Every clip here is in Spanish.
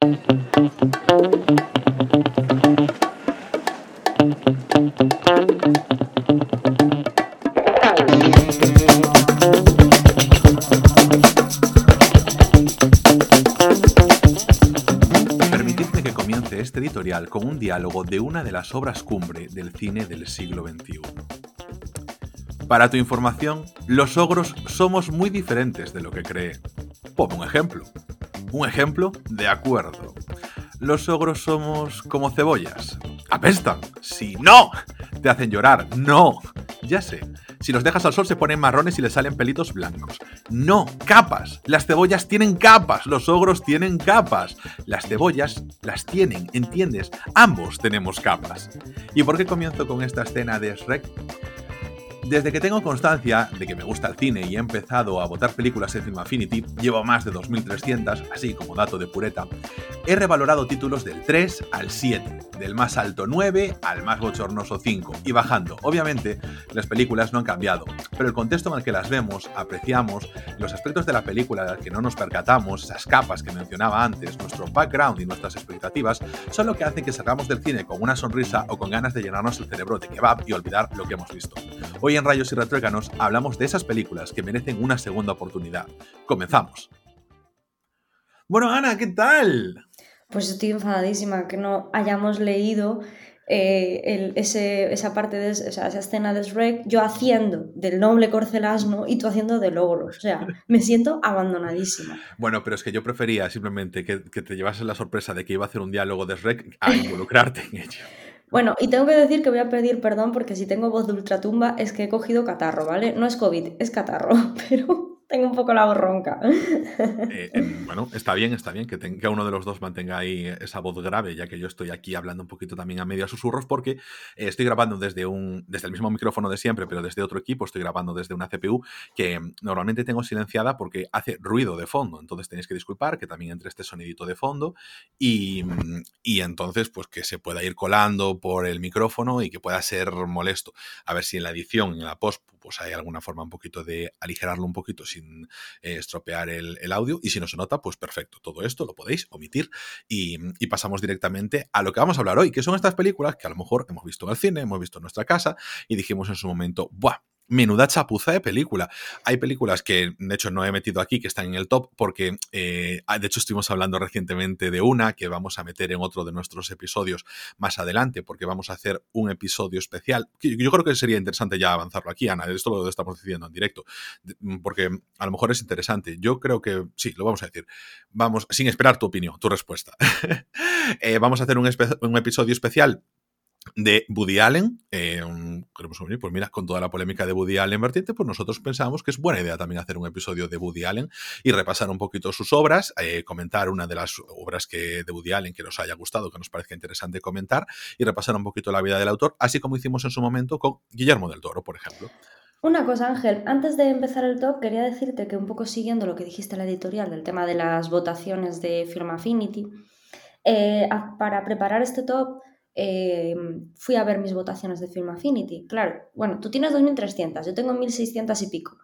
Permitidme que comience este editorial con un diálogo de una de las obras cumbre del cine del siglo XXI. Para tu información, los ogros somos muy diferentes de lo que cree. Pongo un ejemplo. Un ejemplo de acuerdo. Los ogros somos como cebollas. Apestan. Si no, te hacen llorar. No. Ya sé. Si los dejas al sol se ponen marrones y les salen pelitos blancos. No, capas. Las cebollas tienen capas. Los ogros tienen capas. Las cebollas las tienen, ¿entiendes? Ambos tenemos capas. ¿Y por qué comienzo con esta escena de Shrek? Desde que tengo constancia de que me gusta el cine y he empezado a votar películas en Film Affinity, llevo más de 2.300, así como dato de pureta, he revalorado títulos del 3 al 7, del más alto 9 al más bochornoso 5, y bajando. Obviamente, las películas no han cambiado, pero el contexto en el que las vemos, apreciamos, los aspectos de la película de los que no nos percatamos, esas capas que mencionaba antes, nuestro background y nuestras expectativas, son lo que hacen que salgamos del cine con una sonrisa o con ganas de llenarnos el cerebro de kebab y olvidar lo que hemos visto. Hoy en Rayos y Retróganos hablamos de esas películas que merecen una segunda oportunidad. Comenzamos. Bueno, Ana, ¿qué tal? Pues estoy enfadadísima que no hayamos leído eh, el- ese- esa parte de o sea, esa escena de Shrek, yo haciendo del noble corcelasno y tú haciendo del ogro. O sea, me siento abandonadísima. Bueno, pero es que yo prefería simplemente que, que te llevases la sorpresa de que iba a hacer un diálogo de Shrek a involucrarte en ello. Bueno, y tengo que decir que voy a pedir perdón porque si tengo voz de ultratumba es que he cogido catarro, ¿vale? No es COVID, es catarro, pero tengo un poco la voz ronca. Eh, bueno, está bien, está bien que, que uno de los dos mantenga ahí esa voz grave, ya que yo estoy aquí hablando un poquito también a medio susurros, porque eh, estoy grabando desde, un, desde el mismo micrófono de siempre, pero desde otro equipo, estoy grabando desde una CPU que normalmente tengo silenciada porque hace ruido de fondo, entonces tenéis que disculpar que también entre este sonidito de fondo y, y entonces pues que se pueda ir colando por el micrófono y que pueda ser molesto. A ver si en la edición, en la post, pues hay alguna forma un poquito de aligerarlo un poquito sin eh, estropear el, audio y si no se nota, pues perfecto, todo esto lo podéis omitir y, y pasamos directamente a lo que vamos a hablar hoy, que son estas películas que a lo mejor hemos visto en el cine, hemos visto en nuestra casa y dijimos en su momento, ¡buah! Menuda chapuza de película. Hay películas que, de hecho, no he metido aquí, que están en el top, porque, eh, de hecho, estuvimos hablando recientemente de una que vamos a meter en otro de nuestros episodios más adelante, porque vamos a hacer un episodio especial. Yo creo que sería interesante ya avanzarlo aquí, Ana. Esto lo estamos diciendo en directo, de- porque a lo mejor es interesante. Yo creo que sí, lo vamos a decir. Vamos, sin esperar tu opinión, tu respuesta. Eh, vamos a hacer un episodio especial de Woody Allen. eh, pues mira, con toda la polémica de Woody Allen vertiente, pues nosotros pensamos que es buena idea también hacer un episodio de Woody Allen y repasar un poquito sus obras, eh, comentar una de las obras que de Woody Allen que nos haya gustado, que nos parezca interesante comentar y repasar un poquito la vida del autor, así como hicimos en su momento con Guillermo del Toro, por ejemplo. Una cosa, Ángel, antes de empezar el top, quería decirte que un poco siguiendo lo que dijiste en la editorial del tema de las votaciones de Film Affinity, eh, para preparar este top eh, fui a ver mis votaciones de Film Affinity. Claro, bueno, tú tienes 2.300, yo tengo 1.600 y pico,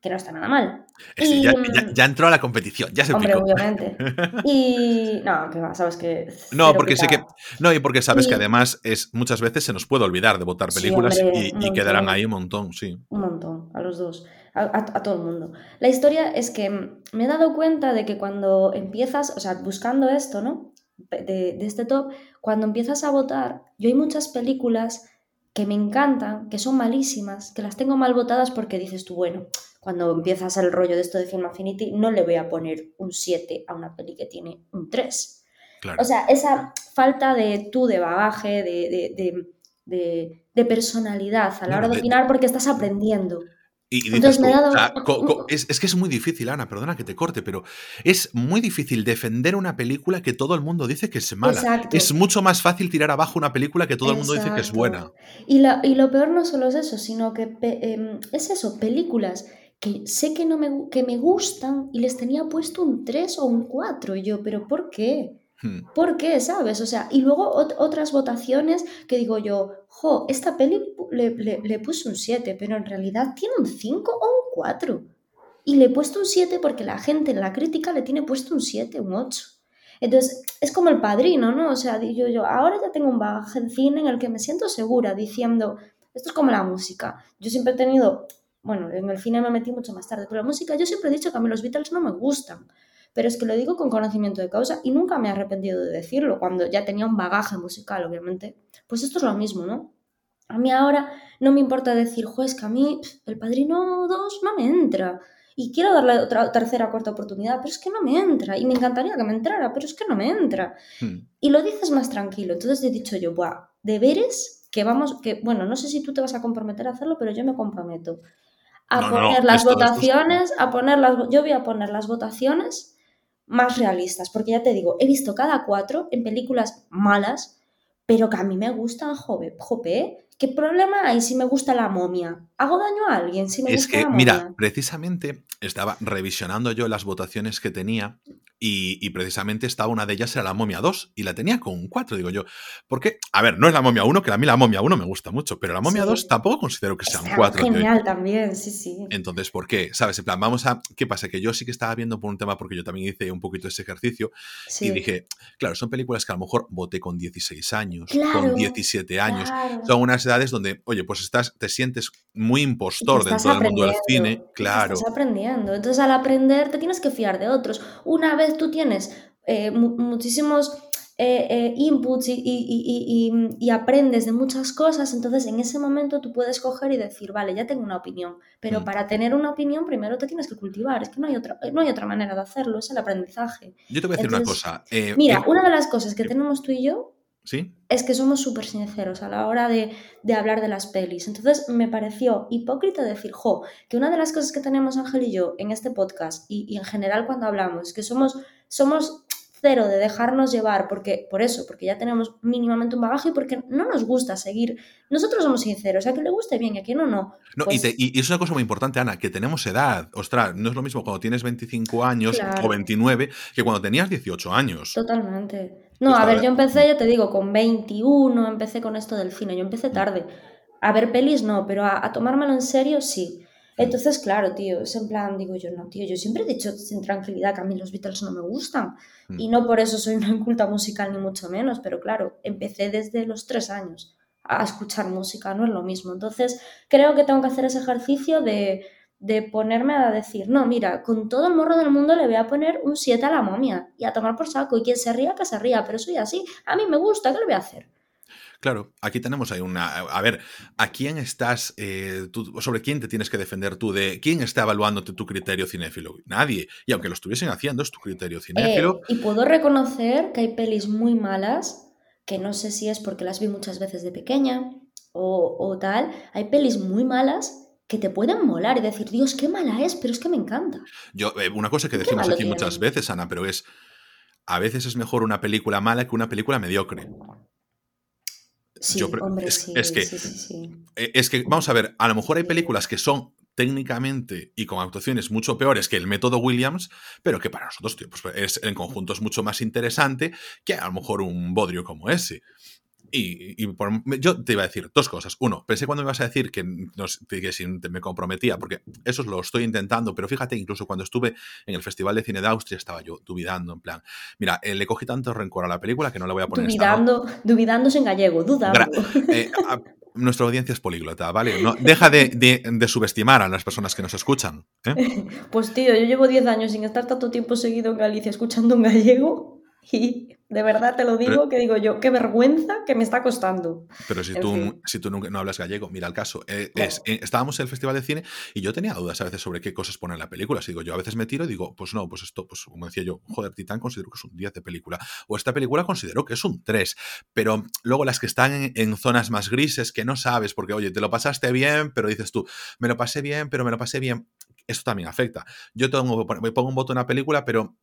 que no está nada mal. Es decir, Y, ya, mm, ya- ya entró a la competición, ya se Hombre, picó. obviamente. Y no, que va, sabes que... No, porque sé que. No, y porque sabes Y- que además es muchas veces se nos puede olvidar de votar Sí, películas hombre, y, quedarán ahí un montón, sí. Un montón, a los dos, a, a- a todo el mundo. La historia es que me he dado cuenta de que cuando empiezas, o sea, buscando esto, ¿no? De, de este top, cuando empiezas a votar, yo hay muchas películas que me encantan, que son malísimas, que las tengo mal votadas porque dices tú, bueno, cuando empiezas el rollo de esto de Film Affinity, no le voy a poner un 7 a una peli que tiene un 3. Claro. O sea, esa falta de tú, de bagaje, de, de, de, personalidad a la hora de- opinar porque estás aprendiendo. Y, y dices Entonces tú, me he dado- o sea, co- co- es, es que es muy difícil, Ana, perdona que te corte, pero es muy difícil defender una película que todo el mundo dice que es mala. Exacto. Es mucho más fácil tirar abajo una película que todo el mundo dice que es buena. Y, la- y lo peor no solo es eso, sino que em, es eso, películas que sé que, no me, que me gustan y les tenía puesto un 3 o un 4. Y yo, ¿pero por qué? Hmm. ¿Por qué? ¿Sabes? O sea, y luego ot- otras votaciones que digo yo, jo, esta peli le, le- le puse un 7, pero en realidad tiene un 5 o un 4. Y le he puesto un 7 porque la gente en la crítica le tiene puesto un 7, un 8. Entonces, es como el padrino, ¿no? O sea, yo, yo ahora ya tengo un bagaje de cine en el que me siento segura diciendo, esto es como la música. Yo siempre he tenido, bueno, en el cine me metí mucho más tarde, pero la música yo siempre he dicho que a mí los Beatles no me gustan. Pero es que lo digo con conocimiento de causa y nunca me he arrepentido de decirlo, cuando ya tenía un bagaje musical, obviamente. Pues esto es lo mismo, ¿no? A mí ahora no me importa decir, juez, que a mí el Padrino 2 no me entra y quiero darle otra tercera cuarta oportunidad, pero es que no me entra y me encantaría que me entrara, pero es que no me entra. Hmm. Y lo dices más tranquilo. Entonces he dicho yo, Buah, deberes que vamos, que bueno, no sé si tú te vas a comprometer a hacerlo, pero yo me comprometo a poner las votaciones, a poner las, yo voy a poner las votaciones más realistas, porque ya te digo, he visto cada cuatro en películas malas, pero que a mí me gustan, jope, jope ¿Qué problema hay si me gusta la momia? ¿Hago daño a alguien si me es gusta que, mira, precisamente estaba revisionando yo las votaciones que tenía y, precisamente estaba una de ellas era la momia 2 y la tenía con un 4, digo yo. Porque, a ver, no es la momia 1, que a mí la momia 1 me gusta mucho, pero la momia 2 tampoco considero que sea un 4. Genial también, sí, sí. Entonces, ¿por qué? ¿Sabes? En plan, vamos a. ¿Qué pasa? Que yo sí que estaba viendo por un tema, porque yo también hice un poquito ese ejercicio y dije, claro, son películas que a lo mejor voté con 16 años, con 17 años. Son unas edades donde, oye, pues estás, te sientes muy impostor dentro del mundo del cine, claro. Estás aprendiendo. Entonces, al aprender, te tienes que fiar de otros. Una vez tú tienes eh, muchísimos eh, eh, inputs y, aprendes de muchas cosas, entonces en ese momento tú puedes coger y decir, vale, ya tengo una opinión, pero mm. para tener una opinión primero te tienes que cultivar, es que no hay otra, no hay otra manera de hacerlo, es el aprendizaje. Yo te voy a decir una cosa. mira, una de las cosas que tenemos tú y yo es que somos súper sinceros a la hora de, hablar de las pelis. Entonces me pareció hipócrita decir, jo, que una de las cosas que tenemos Ángel y yo en este podcast y, en general cuando hablamos, que somos, somos cero de dejarnos llevar, porque por eso, porque ya tenemos mínimamente un bagaje y porque no nos gusta seguir. Nosotros somos sinceros, a quien le guste bien y a quien no, no. no y, pues es una cosa muy importante, Ana, que tenemos edad. Ostras, no es lo mismo cuando tienes 25 años o 29 que cuando tenías 18 años. Totalmente. No, a ver, yo empecé, ya te digo, con 21, empecé con esto del cine, yo empecé tarde. A ver pelis no, pero a tomármelo en serio sí. Entonces, claro, tío, es en plan, digo yo, no, tío, yo siempre he dicho sin tranquilidad que a mí los Beatles no me gustan. Y mm. no por eso soy una inculta musical, ni mucho menos, pero claro, empecé desde los tres años a escuchar música, no es lo mismo. Entonces, creo que tengo que hacer ese ejercicio de, de ponerme a decir, no, mira, con todo el morro del mundo le voy a poner un 7 a la momia y a tomar por saco. Y quien se ría, que se ría, pero soy así. A mí me gusta, ¿qué le voy a hacer? Claro, aquí tenemos ahí una. A ver, ¿a quién estás. Eh, sobre quién te tienes que defender tú? ¿De quién está evaluándote tu criterio cinéfilo? Nadie. Y aunque lo estuviesen haciendo, es tu criterio cinéfilo. Eh, y puedo reconocer que hay pelis muy malas, que no sé si es porque las vi muchas veces de pequeña o, tal. Hay pelis muy malas que te pueden molar y decir, Dios, qué mala es, pero es que me encanta. Yo, eh, una cosa que decimos aquí muchas veces, Ana, pero es. A veces es mejor una película mala que una película mediocre. Sí, hombre, es, es que, e, es que, vamos a ver, a lo mejor hay películas que son técnicamente y con actuaciones mucho peores que el método Williams, pero que para nosotros tío, pues es, en conjunto es mucho más interesante que a lo mejor un bodrio como ese. Y, yo te iba a decir dos cosas. Uno, pensé cuando me ibas a decir que, no, que si me comprometía, porque eso lo estoy intentando, pero fíjate, incluso cuando estuve en el Festival de Cine de Austria estaba yo dubidando, en plan, mira, eh, le cogí tanto rencor a la película que no la voy a poner. Dubidando, dubidándose en gallego, dudando. Eh, nuestra audiencia es políglota, ¿vale? No, deja de, subestimar a las personas que nos escuchan. ¿eh? Pues tío, yo llevo 10 años sin estar tanto tiempo seguido en Galicia escuchando un gallego y de verdad te lo digo, que digo yo, qué vergüenza que me está costando. Pero si tú, si tú nunca, no hablas gallego, mira el caso. Eh, es, eh, estábamos en el Festival de Cine y yo tenía dudas a veces sobre qué cosas ponen en la película. Si digo, yo a veces me tiro y digo, pues no, pues esto, pues como decía yo, joder, Titán considero que es un 10 de película. O esta película considero que es un 3. Pero luego las que están en, zonas más grises que no sabes, porque oye, te lo pasaste bien, pero dices tú, me lo pasé bien, pero me lo pasé bien. Esto también afecta. Yo tengo, pongo un voto en una película, pero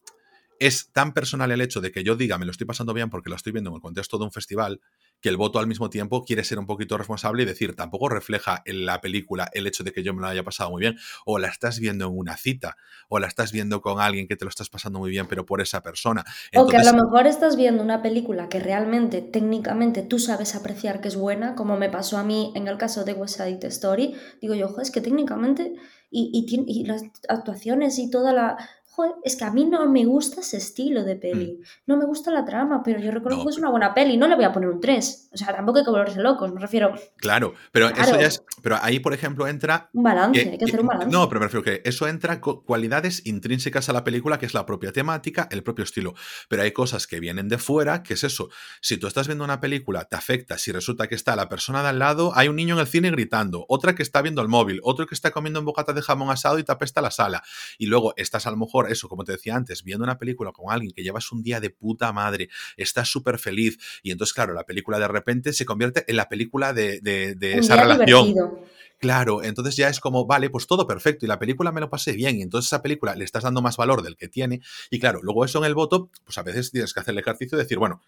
es tan personal el hecho de que yo diga me lo estoy pasando bien porque lo estoy viendo en el contexto de un festival, que el voto al mismo tiempo quiere ser un poquito responsable y decir, tampoco refleja en la película el hecho de que yo me lo haya pasado muy bien, o la estás viendo en una cita, o la estás viendo con alguien que te lo estás pasando muy bien, pero por esa persona. o que a lo mejor estás viendo una película que realmente, técnicamente, tú sabes apreciar que es buena, como me pasó a mí en el caso de West Side Story. Digo yo, ojo, es que técnicamente y, y, y las actuaciones y toda la joder, es que a mí no me gusta ese estilo de peli, Mm. no me gusta la trama, pero yo reconozco No, que es una buena peli, no le voy a poner un 3. O sea, tampoco hay que volverse locos, me refiero, Claro, pero eso ya es. Pero ahí, por ejemplo, entra. un balance, que- hay que hacer un balance. no, pero me refiero que eso entra con cualidades intrínsecas a la película, que es la propia temática, el propio estilo. Pero hay cosas que vienen de fuera, que es eso. Si tú estás viendo una película, te afecta. Si resulta que está la persona de al lado, hay un niño en el cine gritando, otra que está viendo el móvil, otro que está comiendo en bocata de jamón asado y te apesta la sala. Y luego estás a lo mejor, eso, como te decía antes, viendo una película con alguien que llevas un día de puta madre, estás súper feliz. Y entonces, claro, la película de repente se convierte en la película de, de- de un esa relación. divertido. Claro, entonces ya es como, vale, pues todo perfecto y la película me lo pasé bien y entonces esa película le estás dando más valor del que tiene y claro, luego eso en el voto, pues a veces tienes que hacer el ejercicio de decir, bueno,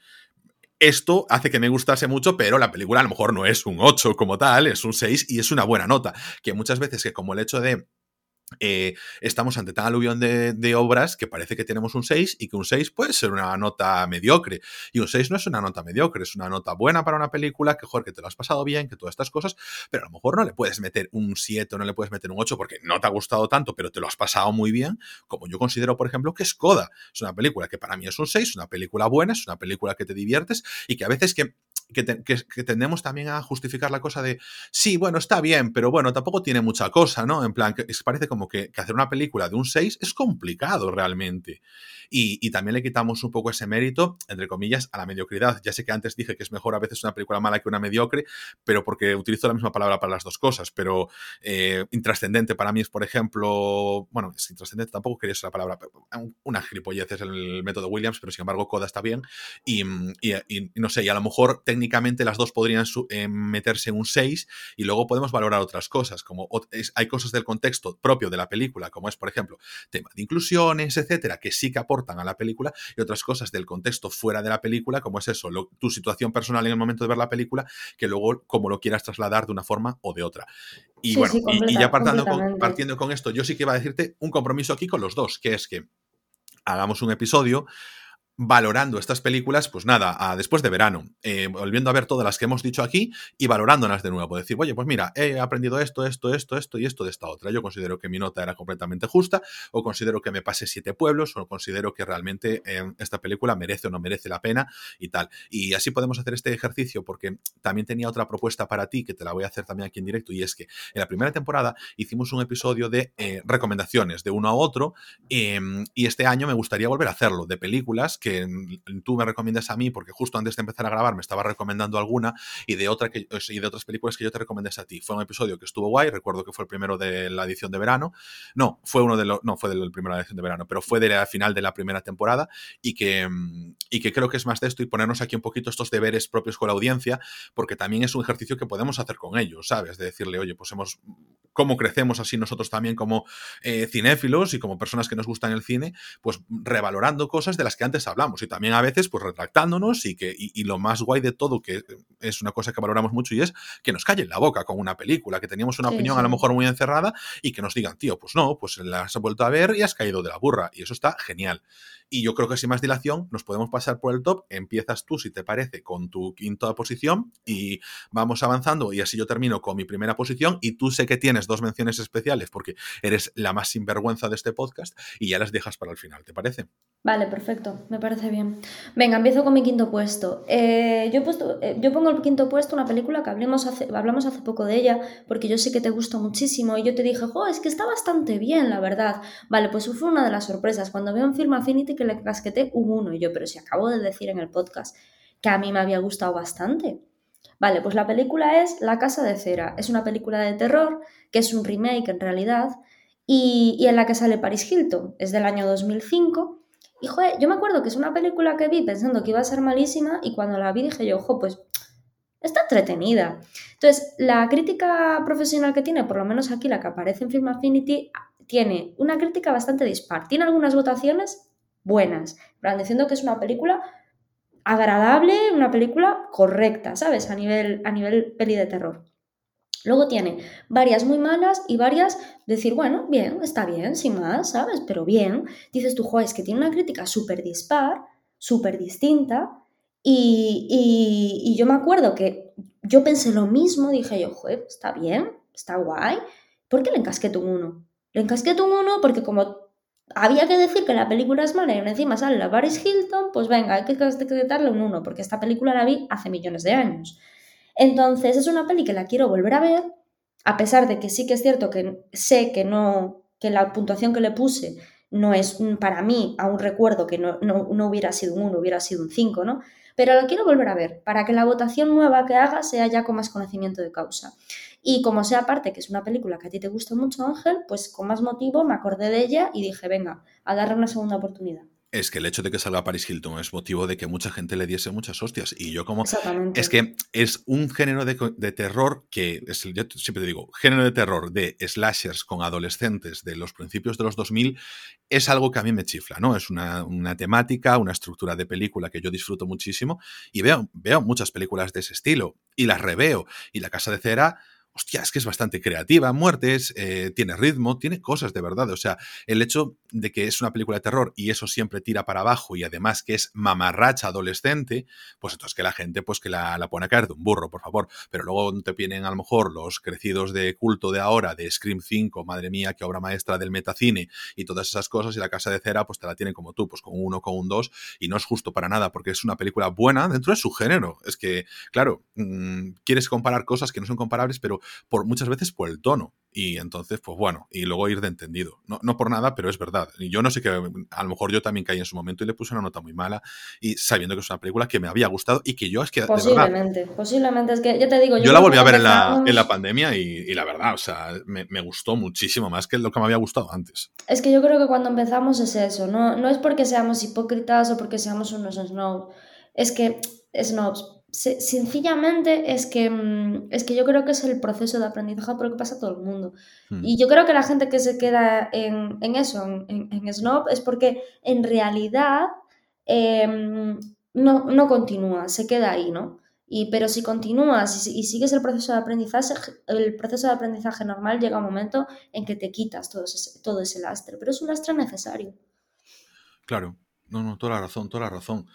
esto hace que me gustase mucho, pero la película a lo mejor no es un 8 como tal, es un 6 y es una buena nota, que muchas veces que como el hecho de eh, estamos ante tal aluvión de, obras que parece que tenemos un 6 y que un 6 puede ser una nota mediocre. Y un 6 no es una nota mediocre, es una nota buena para una película, que joder, que te lo has pasado bien, que todas estas cosas, pero a lo mejor no le puedes meter un 7 o no le puedes meter un 8 porque no te ha gustado tanto, pero te lo has pasado muy bien, como yo considero, por ejemplo, que es Coda. Es una película que para mí es un 6, una película buena, es una película que te diviertes y que a veces que que, te, que, que, tendemos también a justificar la cosa de, sí, bueno, está bien, pero bueno, tampoco tiene mucha cosa, ¿no? En plan, que parece como que, hacer una película de un 6 es complicado realmente. Y, y, también le quitamos un poco ese mérito, entre comillas, a la mediocridad. Ya sé que antes dije que es mejor a veces una película mala que una mediocre, pero porque utilizo la misma palabra para las dos cosas, pero eh, intrascendente para mí es, por ejemplo, bueno, es intrascendente, tampoco quería usar la palabra, una gilipollez es el método Williams, pero sin embargo Coda está bien. Y, y, y no sé, y a lo mejor técnicamente las dos podrían eh, meterse en un 6 y luego podemos valorar otras cosas, como es, hay cosas del contexto propio de la película, como es, por ejemplo, tema de inclusiones, etcétera, que sí que aportan a la película, y otras cosas del contexto fuera de la película, como es eso, lo, tu situación personal en el momento de ver la película, que luego como lo quieras trasladar de una forma o de otra. Y sí, bueno, sí, y, y, ya partiendo con, partiendo con esto, yo sí que iba a decirte un compromiso aquí con los dos, que es que hagamos un episodio valorando estas películas, pues nada, después de verano, eh, volviendo a ver todas las que hemos dicho aquí y valorándolas de nuevo. Decir, oye, pues mira, he aprendido esto, esto, esto, esto y esto de esta otra. Yo considero que mi nota era completamente justa, o considero que me pasé siete pueblos, o considero que realmente eh, esta película merece o no merece la pena y tal. Y así podemos hacer este ejercicio, porque también tenía otra propuesta para ti, que te la voy a hacer también aquí en directo, y es que en la primera temporada hicimos un episodio de eh, recomendaciones de uno a otro, em, y este año me gustaría volver a hacerlo, de películas que que tú me recomiendas a mí, porque justo antes de empezar a grabar me estaba recomendando alguna, y de, otra que, y de otras películas que yo te recomendes a ti. Fue un episodio que estuvo guay, recuerdo que fue el primero de la edición de verano. No, fue uno de los, no fue del primero de la edición de verano, pero fue de la final de la primera temporada, y que, y que creo que es más de esto y ponernos aquí un poquito estos deberes propios con la audiencia, porque también es un ejercicio que podemos hacer con ellos, ¿sabes? De decirle, oye, pues hemos cómo crecemos así nosotros también como eh, cinéfilos y como personas que nos gustan el cine, pues revalorando cosas de las que antes hablamos y también a veces pues retractándonos y que y, y, lo más guay de todo que es una cosa que valoramos mucho y es que nos callen la boca con una película, que teníamos una sí, opinión sí. a lo mejor muy encerrada y que nos digan, tío, pues no, pues la has vuelto a ver y has caído de la burra y eso está genial. Y yo creo que sin más dilación nos podemos pasar por el top. Empiezas tú, si te parece, con tu quinta posición y vamos avanzando. Y así yo termino con mi primera posición. Y tú sé que tienes dos menciones especiales porque eres la más sinvergüenza de este podcast y ya las dejas para el final. ¿Te parece? Vale, perfecto. Me parece bien. Venga, empiezo con mi quinto puesto. Eh, eh, yo pongo el quinto puesto una película que hablamos hace, hablamos hace poco de ella porque yo sé que te gusta muchísimo y yo te dije, jo, es que está bastante bien, la verdad. Vale, pues fue una de las sorpresas. Cuando veo en Film Affinity que le casqueté un 1 y yo, pero si acabo de decir en el podcast que a mí me había gustado bastante. Vale, pues la película es La Casa de Cera. Es una película de terror, que es un remake en realidad, y, y en la que sale Paris Hilton. Es del año 2005. Y joder, yo me acuerdo que es una película que vi pensando que iba a ser malísima y cuando la vi dije yo, ojo, pues está entretenida. Entonces, la crítica profesional que tiene, por lo menos aquí la que aparece en Film Affinity, tiene una crítica bastante dispar. Tiene algunas votaciones buenas, diciendo que es una película agradable, una película correcta, ¿sabes? A nivel, a nivel peli de terror. Luego tiene varias muy malas y varias decir, bueno, bien, está bien, sin más, ¿sabes? Pero bien. Dices tú, joder, es que tiene una crítica súper dispar, súper distinta. Y, y, yo me acuerdo que yo pensé lo mismo, dije yo, joder, está bien, está guay. ¿Por qué le encasqueto un 1? Le encasqueto un 1 porque como había que decir que la película es mala y encima sale la Paris Hilton, pues venga, hay que darle un 1, porque esta película la vi hace millones de años. Entonces es una peli que la quiero volver a ver, a pesar de que sí que es cierto que sé que no, que la puntuación que le puse no es para mí a un recuerdo que no, no hubiera sido un 1, hubiera sido un 5, ¿no? Pero la quiero volver a ver para que la votación nueva que haga sea ya con más conocimiento de causa. Y como sea aparte que es una película que a ti te gusta mucho, Ángel, pues con más motivo me acordé de ella y dije, venga, a darle una segunda oportunidad. Es que el hecho de que salga Paris Hilton es motivo de que mucha gente le diese muchas hostias. Y yo como... Es que es un género de, terror que, es, yo siempre te digo, género de terror de slashers con adolescentes de los principios de los 2000 es algo que a mí me chifla, ¿no? Es una, una temática, una estructura de película que yo disfruto muchísimo y veo, veo muchas películas de ese estilo y las reveo. Y La Casa de Cera hostia, es que es bastante creativa, muertes, eh, tiene ritmo, tiene cosas de verdad. O sea, el hecho de que es una película de terror y eso siempre tira para abajo y además que es mamarracha adolescente, pues entonces que la gente pues que la, pone a caer de un burro, por favor. Pero luego te vienen a lo mejor los crecidos de culto de ahora, de Scream 5, madre mía, qué obra maestra del metacine y todas esas cosas y la casa de cera pues te la tienen como tú, pues con uno, con un dos y no es justo para nada porque es una película buena dentro de su género. Es que, claro, mm, quieres comparar cosas que no son comparables, pero por muchas veces por el tono. Y entonces, pues bueno, y luego ir de entendido. No, no por nada, pero es verdad. Y yo no sé que a lo mejor yo también caí en su momento y le puse una nota muy mala y sabiendo que es una película que me había gustado y que yo es que... Posiblemente, posiblemente. Es que ya te digo... Yo, la volví a ver en la, en la pandemia y, la verdad, o sea, me, me, gustó muchísimo más que lo que me había gustado antes. Es que yo creo que cuando empezamos es eso, no, no es porque seamos hipócritas o porque seamos unos snobs. Es que snobs, sencillamente es que, mm, es que yo creo que es el proceso de aprendizaje porque pasa a todo el mundo. Hmm. Y yo creo que la gente que se queda en, eso, en, en, Snob, es porque en realidad em, no, no, continúa, se queda ahí, ¿no? Y, pero si continúas y, sigues el proceso de aprendizaje, el proceso de aprendizaje normal llega un momento en que te quitas todo ese, todo ese lastre, pero es un lastre necesario. Claro, no, no, toda la razón, toda la razón.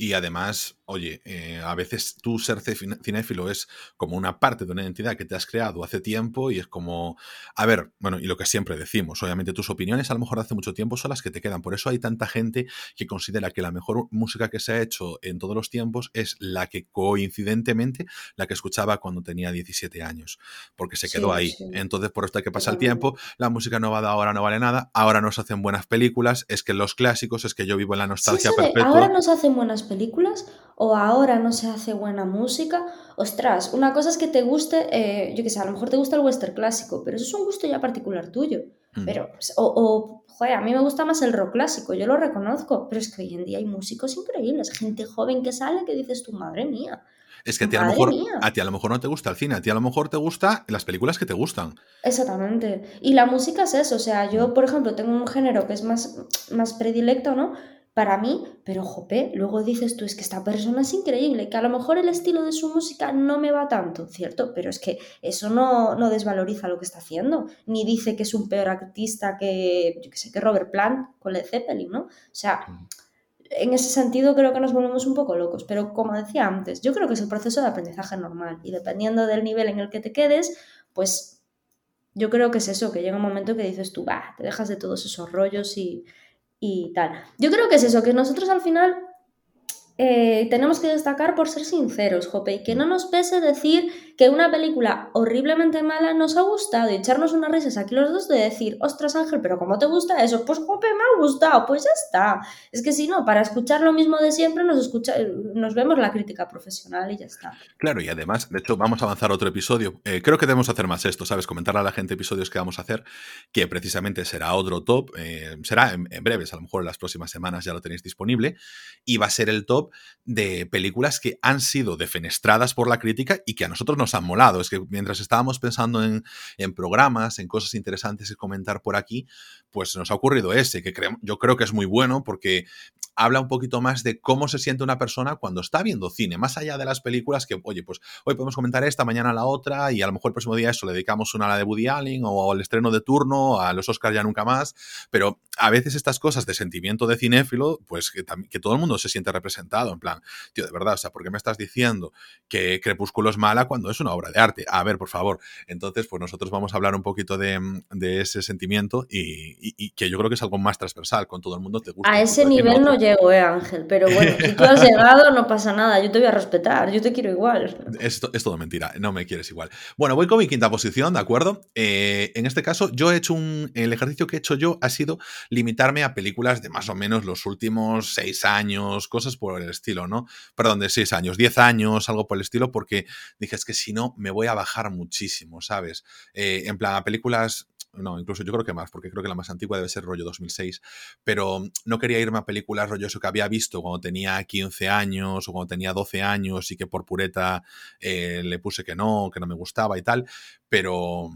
Y además, oye, eh, a veces tú ser cinéfilo es como una parte de una identidad que te has creado hace tiempo y es como, a ver, bueno, y lo que siempre decimos, obviamente tus opiniones a lo mejor hace mucho tiempo son las que te quedan. Por eso hay tanta gente que considera que la mejor música que se ha hecho en todos los tiempos es la que coincidentemente la que escuchaba cuando tenía 17 años, porque se quedó ahí. Entonces, por esto que pasa el tiempo, la música nueva de ahora no vale nada, ahora nos hacen buenas películas, es que los clásicos, es que yo vivo en la nostalgia perpetua. Ahora nos hacen buenas películas o ahora no se hace buena música. Ostras, una cosa es que te guste, eh, yo qué sé, a lo mejor te gusta el western clásico, pero eso es un gusto ya particular tuyo. Mm. Pero, pues, o, o, joder, a mí me gusta más el rock clásico, yo lo reconozco, pero es que hoy en día hay músicos increíbles, gente joven que sale que dices tu madre mía. Es que a ti a, lo mejor, a ti a lo mejor no te gusta el cine, a ti a lo mejor te gusta las películas que te gustan. Exactamente. Y la música es eso, o sea, yo, mm. por ejemplo, tengo un género que es más, más predilecto, ¿no? Para mí, pero jope, luego dices tú, es que esta persona es increíble, que a lo mejor el estilo de su música no me va tanto, ¿cierto? Pero es que eso no, no desvaloriza lo que está haciendo, ni dice que es un peor artista que, yo que sé, que Robert Plant con Led Zeppelin, ¿no? O sea, en ese sentido creo que nos volvemos un poco locos, pero como decía antes, yo creo que es el proceso de aprendizaje normal y dependiendo del nivel en el que te quedes, pues yo creo que es eso, que llega un momento que dices tú, va, te dejas de todos esos rollos y y tal. Yo creo que es eso, que nosotros al final eh, tenemos que destacar por ser sinceros, Jope, y que no nos pese decir que una película horriblemente mala nos ha gustado y echarnos unas risas aquí los dos de decir, ostras Ángel, pero ¿cómo te gusta eso? Pues Jope, me ha gustado, pues ya está. Es que si no, para escuchar lo mismo de siempre nos, escucha, nos vemos la crítica profesional y ya está. Claro, y además, de hecho, vamos a avanzar a otro episodio. Eh, creo que debemos hacer más esto, ¿sabes? Comentarle a la gente episodios que vamos a hacer, que precisamente será otro top, eh, será en, en breves, a lo mejor en las próximas semanas ya lo tenéis disponible, y va a ser el top de películas que han sido defenestradas por la crítica y que a nosotros nos han molado. Es que mientras estábamos pensando en, programas, en cosas interesantes que comentar por aquí, pues nos ha ocurrido ese, que yo creo que es muy bueno porque habla un poquito más de cómo se siente una persona cuando está viendo cine, más allá de las películas que, oye, pues hoy podemos comentar esta, mañana la otra, y a lo mejor el próximo día eso le dedicamos una a la de Woody Allen o al estreno de turno, a los Oscars ya nunca más, pero a veces estas cosas de sentimiento de cinéfilo, pues que, que todo el mundo se siente representado, en plan, tío, de verdad, o sea, ¿por qué me estás diciendo que Crepúsculo es mala cuando es una obra de arte? A ver, por favor. Entonces, pues nosotros vamos a hablar un poquito de, de ese sentimiento y, y, que yo creo que es algo más transversal, con todo el mundo te gusta. A ese nivel no llego, eh, Ángel, pero bueno, si tú has llegado, no pasa nada, yo te voy a respetar, yo te quiero igual. Esto es todo mentira, no me quieres igual. Bueno, voy con mi quinta posición, ¿de acuerdo? Eh, en este caso, yo he hecho un. El ejercicio que he hecho yo ha sido limitarme a películas de más o menos los últimos seis años, cosas por el estilo, ¿no? Perdón, de seis años, diez años, algo por el estilo, porque dije, es que si no, me voy a bajar muchísimo, ¿sabes? Eh, en plan, a películas no, incluso yo creo que más, porque creo que la más antigua debe ser rollo 2006, pero no quería irme a películas rollo eso que había visto cuando tenía 15 años o cuando tenía 12 años y que por pureta eh, le puse que no, que no me gustaba y tal, pero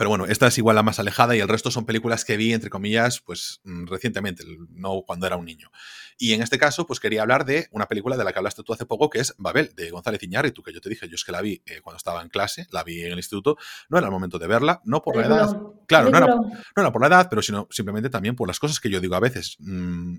pero bueno, esta es igual la más alejada y el resto son películas que vi, entre comillas, pues mm, recientemente, no cuando era un niño. Y en este caso, pues quería hablar de una película de la que hablaste tú hace poco, que es Babel, de González Iñárritu, que yo te dije, yo es que la vi eh, cuando estaba en clase, la vi en el instituto, no era el momento de verla, no por la edad, claro, no era, por la edad, pero sino simplemente también por las cosas que yo digo a veces. Mm,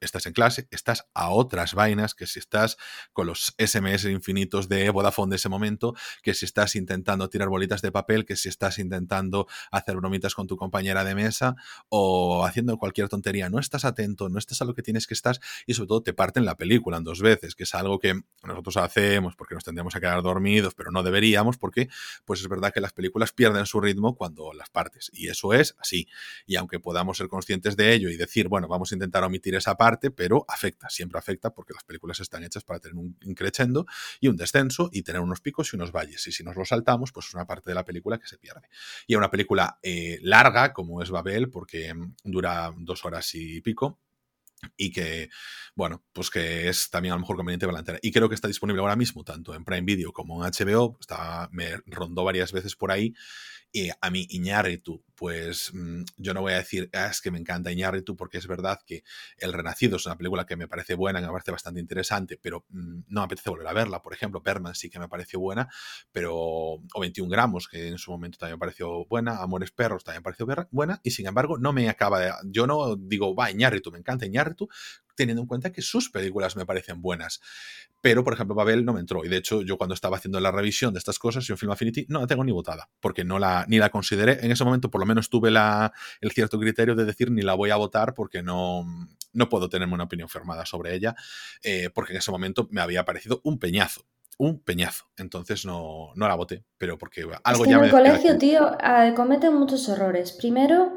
estás en clase, estás a otras vainas, que si estás con los SMS infinitos de Vodafone de ese momento, que si estás intentando tirar bolitas de papel, que si estás intentando intentando hacer bromitas con tu compañera de mesa o haciendo cualquier tontería. No estás atento, no estás a lo que tienes que estar y sobre todo te parten la película en dos veces, que es algo que nosotros hacemos porque nos tendríamos a quedar dormidos, pero no deberíamos porque pues es verdad que las películas pierden su ritmo cuando las partes y eso es así. Y aunque podamos ser conscientes de ello y decir, bueno, vamos a intentar omitir esa parte, pero afecta, siempre afecta porque las películas están hechas para tener un increchendo y un descenso y tener unos picos y unos valles. Y si nos lo saltamos, pues es una parte de la película que se pierde. Y es una película eh, larga, como es Babel, porque mm, dura dos horas y pico y que, bueno, pues que es también a lo mejor conveniente verla Y creo que está disponible ahora mismo, tanto en Prime Video como en HBO. Está, me rondó varias veces por ahí. Y a mí Iñárritu, pues mm, yo no voy a decir, ah, es que me encanta Iñárritu, porque es verdad que El Renacido es una película que me parece buena, que me parece bastante interesante, pero mm, no me apetece volver a verla. Por ejemplo, Perman sí que me pareció buena, pero, o 21 gramos, que en su momento también me pareció buena, Amores Perros también me pareció buena, y sin embargo no me acaba de, yo no digo, va, Iñárritu, me encanta Iñárritu, teniendo en cuenta que sus películas me parecen buenas. Pero, por ejemplo, Babel no me entró. Y de hecho, yo cuando estaba haciendo la revisión de estas cosas, yo en Film Affinity no la tengo ni votada, porque no la, ni la consideré. En ese momento, por lo menos, tuve la, el cierto criterio de decir ni la voy a votar porque no, no puedo tenerme una opinión formada sobre ella, eh, porque en ese momento me había parecido un peñazo un peñazo. Entonces no, no la voté, pero porque algo es ya en el colegio, tío, ah, cometen muchos errores. Primero,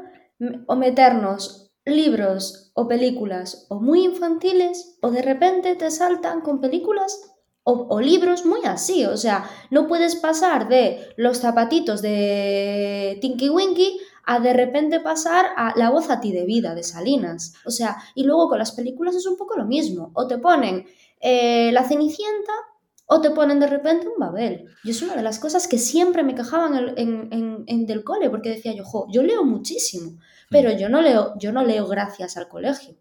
o meternos libros o películas o muy infantiles o de repente te saltan con películas o, libros muy así. O sea, no puedes pasar de los zapatitos de Tinky Winky a de repente pasar a La voz a ti de vida de Salinas. O sea, y luego con las películas es un poco lo mismo. O te ponen eh, La Cenicienta o te ponen de repente un Babel. Yo es una de las cosas que siempre me quejaban en, en, del cole porque decía yo, jo, yo leo muchísimo. Pero yo no leo, yo no leo gracias al colegio.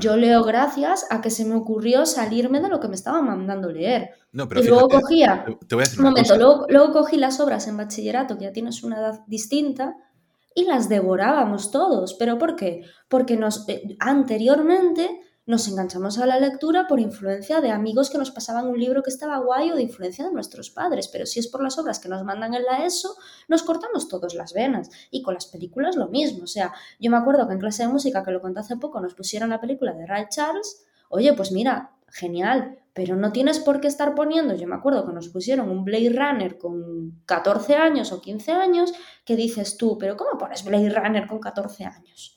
Yo leo gracias a que se me ocurrió salirme de lo que me estaban mandando leer. y luego cogía. un momento, luego, cogí las obras en bachillerato, que ya tienes una edad distinta, y las devorábamos todos. ¿Pero por qué? Porque nos, eh, anteriormente nos enganchamos a la lectura por influencia de amigos que nos pasaban un libro que estaba guay o de influencia de nuestros padres, pero si es por las obras que nos mandan en la ESO, nos cortamos todas las venas. Y con las películas lo mismo, o sea, yo me acuerdo que en clase de música, que lo conté hace poco, nos pusieron la película de Ray Charles, oye, pues mira, genial, pero no tienes por qué estar poniendo, yo me acuerdo que nos pusieron un Blade Runner con 14 años o 15 años, que dices tú, pero ¿cómo pones Blade Runner con 14 años?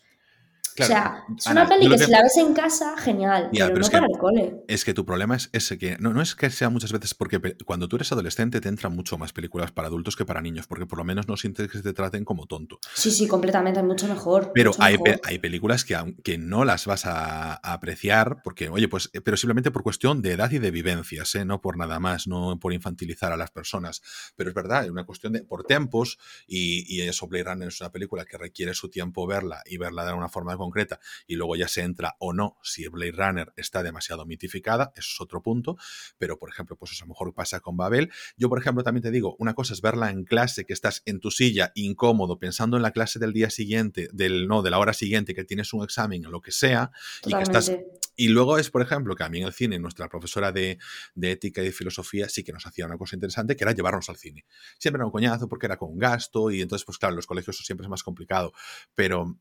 O sea, es una peli que, si la ves en casa, genial, pero, no para el cole. Es que tu problema es ese que no, no es que sea muchas veces porque cuando tú eres adolescente te entran mucho más películas para adultos que para niños, porque por lo menos no sientes que te traten como tonto. Sí, sí, completamente, mucho mejor. Pero hay, hay películas que, que no las vas a, apreciar porque, oye, pues, eh, pero simplemente por cuestión de edad y de vivencias, ¿eh? no por nada más, no por infantilizar a las personas. Pero es verdad, es una cuestión de por tiempos y, y eso, Blade Runner es una película que requiere su tiempo verla y verla de una forma concreta y luego ya se entra o no si Blade Runner está demasiado mitificada, eso es otro punto, pero por ejemplo, pues eso a lo mejor pasa con Babel. Yo, por ejemplo, también te digo, una cosa es verla en clase, que estás en tu silla, incómodo, pensando en la clase del día siguiente, del no, de la hora siguiente, que tienes un examen o lo que sea, y que estás y luego es, por ejemplo, que a mí en el cine, nuestra profesora de, de, ética y de filosofía sí que nos hacía una cosa interesante, que era llevarnos al cine. Siempre era un coñazo porque era con gasto y entonces, pues claro, en los colegios siempre es más complicado. Pero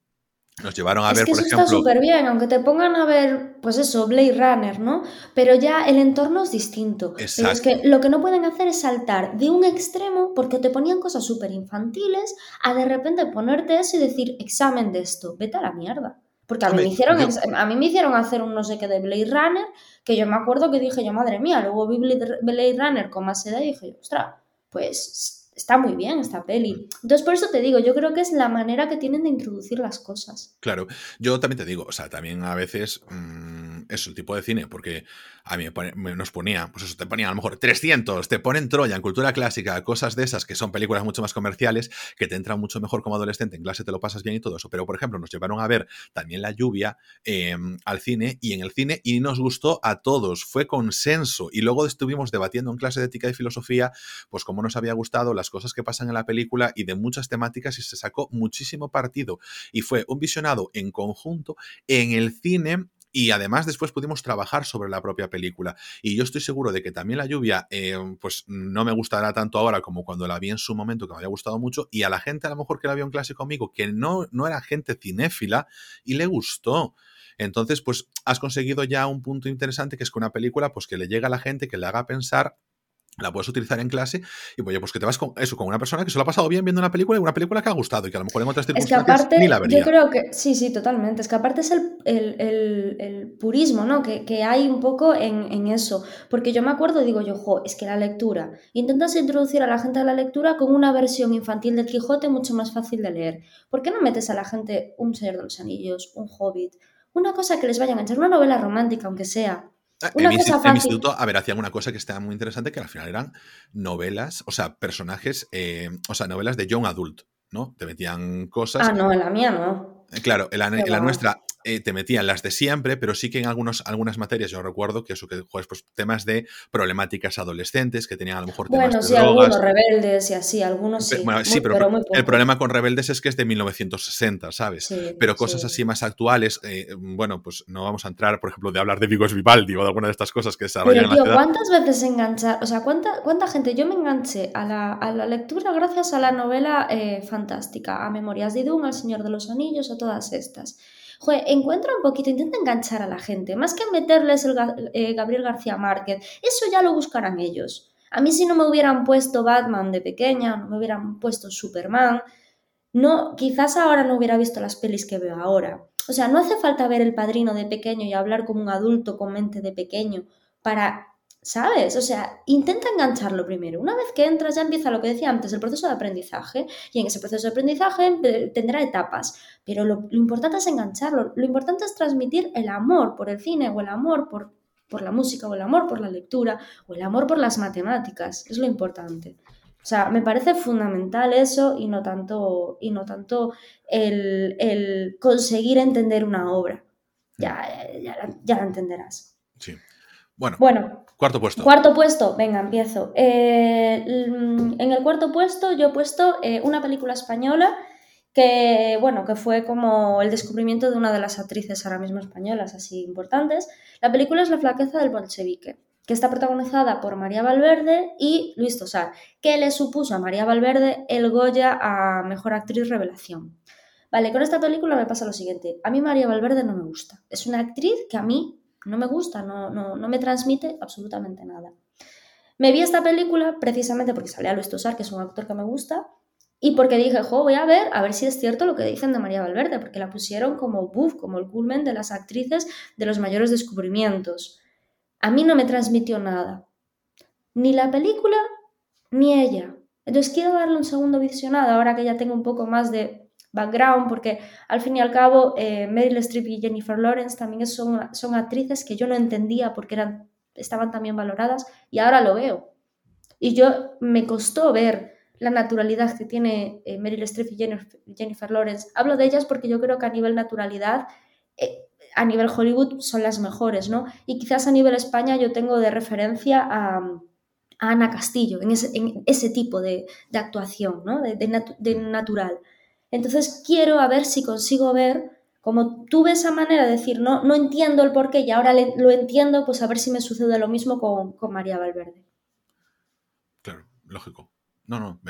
nos llevaron a es ver, que por eso ejemplo. Está súper bien, aunque te pongan a ver, pues eso, Blade Runner, ¿no? Pero ya el entorno es distinto. Exacto. Es que lo que no pueden hacer es saltar de un extremo, porque te ponían cosas súper infantiles, a de repente ponerte eso y decir, examen de esto, vete a la mierda. Porque a mí, me hicieron, yo... a mí me hicieron hacer un no sé qué de Blade Runner, que yo me acuerdo que dije yo, madre mía, luego vi Blade Runner con más edad y dije, ostras, pues está muy bien esta peli. Entonces, por eso te digo, yo creo que es la manera que tienen de introducir las cosas. Claro, yo también te digo, o sea, también a veces mmm, es el tipo de cine, porque a mí me nos ponía, pues eso, te ponía a lo mejor 300, te ponen Troya en cultura clásica, cosas de esas que son películas mucho más comerciales, que te entran mucho mejor como adolescente, en clase te lo pasas bien y todo eso. Pero, por ejemplo, nos llevaron a ver también La Lluvia eh, al cine y en el cine y nos gustó a todos, fue consenso. Y luego estuvimos debatiendo en clase de ética y filosofía, pues cómo nos había gustado las cosas que pasan en la película y de muchas temáticas y se sacó muchísimo partido. Y fue un visionado en conjunto en el cine y además después pudimos trabajar sobre la propia película. Y yo estoy seguro de que también la lluvia, eh, pues no me gustará tanto ahora como cuando la vi en su momento, que me había gustado mucho, y a la gente a lo mejor que la vio en clase conmigo, que no, no era gente cinéfila, y le gustó. Entonces, pues has conseguido ya un punto interesante, que es que una película, pues que le llega a la gente, que le haga pensar la puedes utilizar en clase y oye, pues que te vas con eso, con una persona que se lo ha pasado bien viendo una película y una película que ha gustado y que a lo mejor en otras circunstancias es que aparte, ni la vería. Yo creo que, sí, sí, totalmente. Es que aparte es el, el, el, el purismo, ¿no? Que, que, hay un poco en, en, eso. Porque yo me acuerdo, digo yo, jo, es que la lectura, intentas introducir a la gente a la lectura con una versión infantil del Quijote mucho más fácil de leer. ¿Por qué no metes a la gente un Señor de los Anillos, un Hobbit, una cosa que les vaya a enganchar, una novela romántica, aunque sea? En mi, en mi, instituto, a ver, hacían una cosa que estaba muy interesante, que al final eran novelas, o sea, personajes, eh, o sea, novelas de young adult, ¿no? Te metían cosas. Ah, no, en la mía no. Claro, en la, en la nuestra eh, te metían las de siempre, pero sí que en algunos, algunas materias yo recuerdo que eso que juegas pues temas de problemáticas adolescentes que tenían a lo mejor temas bueno, de sí, drogas. algunos rebeldes y así, algunos sí. Bueno, sí, pero, pero muy el problema con rebeldes es que es de 1960, ¿sabes? Sí, pero cosas sí. así más actuales, eh, bueno, pues no vamos a entrar, por ejemplo, de hablar de Vigos Vivaldi o de alguna de estas cosas que desarrollan Pero, tío, en la. ¿cuántas veces enganchar? O sea, ¿cuánta, cuánta gente? Yo me enganché a la, a la lectura gracias a la novela eh, fantástica, a Memorias de Idún, al Señor de los Anillos, a todas estas. Joder, encuentra un poquito, intenta enganchar a la gente, más que meterles el eh, Gabriel García Márquez, eso ya lo buscarán ellos. A mí si no me hubieran puesto Batman de pequeña, no me hubieran puesto Superman, no, quizás ahora no hubiera visto las pelis que veo ahora. O sea, no hace falta ver El Padrino de pequeño y hablar como un adulto con mente de pequeño para ¿Sabes? O sea, intenta engancharlo primero. Una vez que entras ya empieza lo que decía antes, el proceso de aprendizaje. Y en ese proceso de aprendizaje tendrá etapas. Pero lo, lo, importante es engancharlo. Lo importante es transmitir el amor por el cine o el amor por, por la música o el amor por la lectura o el amor por las matemáticas. Es lo importante. O sea, me parece fundamental eso y no tanto, y no tanto el, el conseguir entender una obra. Ya, ya, ya la entenderás. Sí. Bueno, bueno, cuarto puesto. Cuarto puesto, venga, empiezo. Eh, en el cuarto puesto yo he puesto eh, una película española que, bueno, que fue como el descubrimiento de una de las actrices ahora mismo españolas así importantes. La película es La flaqueza del bolchevique, que está protagonizada por María Valverde y Luis Tosar, que le supuso a María Valverde el Goya a Mejor Actriz Revelación. Vale, con esta película me pasa lo siguiente. A mí María Valverde no me gusta. Es una actriz que a mí no me gusta, no, no, no me transmite absolutamente nada. Me vi esta película precisamente porque salía Luis Tosar, que es un actor que me gusta, y porque dije, jo, voy a ver, a ver si es cierto lo que dicen de María Valverde, porque la pusieron como buff, como el culmen de las actrices de los mayores descubrimientos. A mí no me transmitió nada. Ni la película, ni ella. Entonces quiero darle un segundo visionado, ahora que ya tengo un poco más de background, porque al fin y al cabo eh, Meryl Streep y Jennifer Lawrence también son, son actrices que yo no entendía porque eran, estaban también valoradas y ahora lo veo. Y yo me costó ver la naturalidad que tiene eh, Meryl Streep y Jennifer, Lawrence. Hablo de ellas porque yo creo que a nivel naturalidad, eh, a nivel Hollywood son las mejores, ¿no? Y quizás a nivel España yo tengo de referencia a, Ana Castillo, en ese, tipo de, actuación, ¿no? De, natural. Entonces quiero a ver si consigo ver, como tuve esa manera de decir, no, no entiendo el porqué y ahora lo entiendo, pues a ver si me sucede lo mismo con, con María Valverde. Claro, lógico. No, no,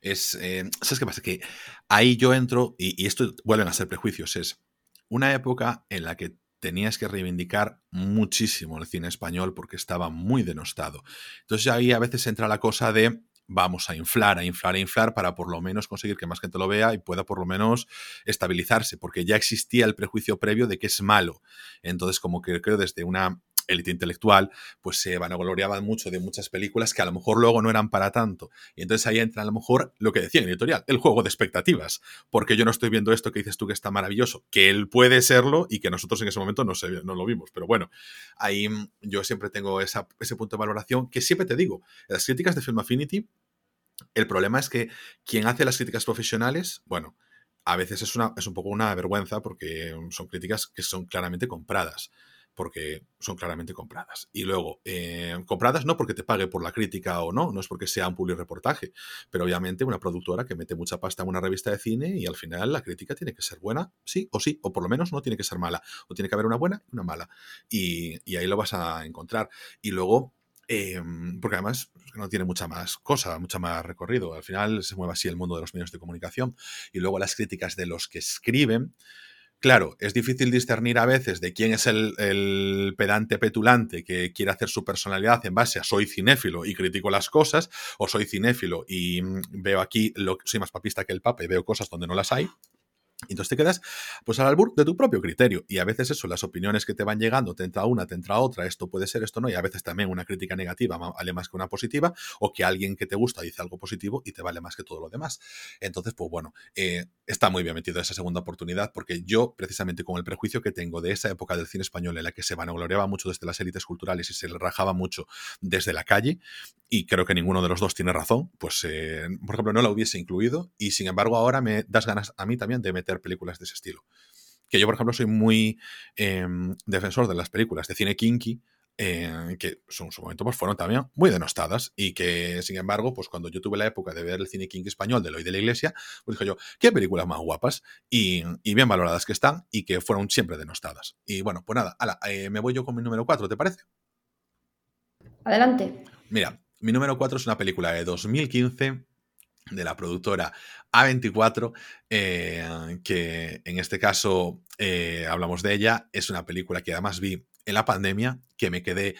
es... Eh, ¿Sabes qué pasa? Que ahí yo entro, y, esto vuelven a ser prejuicios, es una época en la que tenías que reivindicar muchísimo el cine español porque estaba muy denostado. Entonces ahí a veces entra la cosa de vamos a inflar, a inflar, a inflar para por lo menos conseguir que más gente lo vea y pueda por lo menos estabilizarse, porque ya existía el prejuicio previo de que es malo. Entonces, como que creo desde una élite intelectual, pues se vanagloriaban mucho de muchas películas que a lo mejor luego no eran para tanto. Y entonces ahí entra a lo mejor lo que decía en editorial, el juego de expectativas. Porque yo no estoy viendo esto que dices tú que está maravilloso, que él puede serlo y que nosotros en ese momento no, no lo vimos. Pero bueno, ahí yo siempre tengo ese punto de valoración que siempre te digo, las críticas de Film Affinity, el problema es que quien hace las críticas profesionales, bueno, a veces es, una, es un poco una vergüenza porque son críticas que son claramente compradas porque son claramente compradas. Y luego, eh, compradas no porque te pague por la crítica o no, no es porque sea un public reportaje, pero obviamente una productora que mete mucha pasta en una revista de cine y al final la crítica tiene que ser buena, sí o sí, o por lo menos no tiene que ser mala, o tiene que haber una buena y una mala. Y, ahí lo vas a encontrar. Y luego, em, porque además no tiene mucha más cosa, mucha más recorrido. Al final se mueve así el mundo de los medios de comunicación. Y luego las críticas de los que escriben, Claro, es difícil discernir a veces de quién es el, pedante petulante que quiere hacer su personalidad en base a soy cinéfilo y critico las cosas, o soy cinéfilo y mm, veo aquí, lo, soy más papista que el papa y veo cosas donde no las hay. Entonces te quedas pues al albur de tu propio criterio. Y a veces eso, las opiniones que te van llegando, te entra una, te entra otra, esto puede ser, esto no, y a veces también una crítica negativa vale más que una positiva, o que alguien que te gusta dice algo positivo y te vale más que todo lo demás. Entonces, pues bueno, eh, está muy bien metido esa segunda oportunidad, porque yo, precisamente con el prejuicio que tengo de esa época del cine español en la que se vanagloriaba mucho desde las élites culturales y se le rajaba mucho desde la calle, y creo que ninguno de los dos tiene razón, pues, eh, por ejemplo, no la hubiese incluido, y sin embargo ahora me das ganas a mí también de meter películas de ese estilo. Que yo, por ejemplo, soy muy em, defensor de las películas de cine kinky, eh, que en su momento pues, fueron también muy denostadas y que, sin embargo, pues cuando yo tuve la época de ver el cine kinky español de Loy de la Iglesia, pues dije yo, qué películas más guapas y, bien valoradas que están y que fueron siempre denostadas. Y bueno, pues nada, eh, me voy yo con mi número 4, ¿te parece? Adelante. Mira, mi número 4 es una película de 2015 de la productora A24, eh, que en este caso eh, hablamos de ella. Es una película que además vi en la pandemia, que me quedé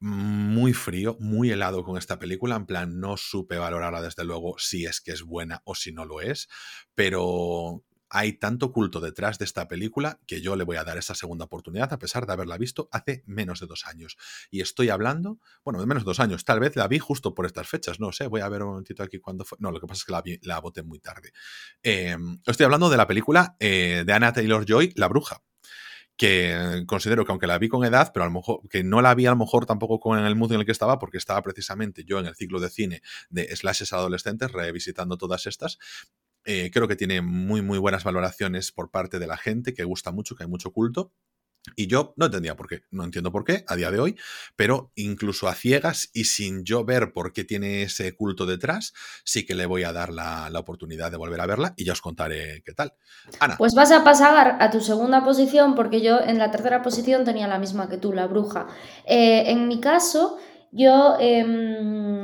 muy frío, muy helado con esta película, en plan no supe valorarla desde luego si es que es buena o si no lo es, pero hay tanto culto detrás de esta película que yo le voy a dar esa segunda oportunidad a pesar de haberla visto hace menos de dos años. Y estoy hablando, bueno, de menos de dos años, tal vez la vi justo por estas fechas, no sé, voy a ver un momentito aquí cuando fue. No, lo que pasa es que la, vi, la voté muy tarde. Em, estoy hablando de la película eh, de Anna Taylor Joy, La Bruja que considero que aunque la vi con edad, pero a lo mejor que no la vi a lo mejor tampoco con el mood en el que estaba, porque estaba precisamente yo en el ciclo de cine de slashes adolescentes, revisitando todas estas, eh, creo que tiene muy, muy buenas valoraciones por parte de la gente, que gusta mucho, que hay mucho culto. Y yo no entendía por qué, no entiendo por qué a día de hoy, pero incluso a ciegas y sin yo ver por qué tiene ese culto detrás, sí que le voy a dar la, oportunidad de volver a verla y ya os contaré qué tal. Ana. Pues vas a pasar a tu segunda posición porque yo en la tercera posición tenía la misma que tú, la bruja. Eh, en mi caso, yo em,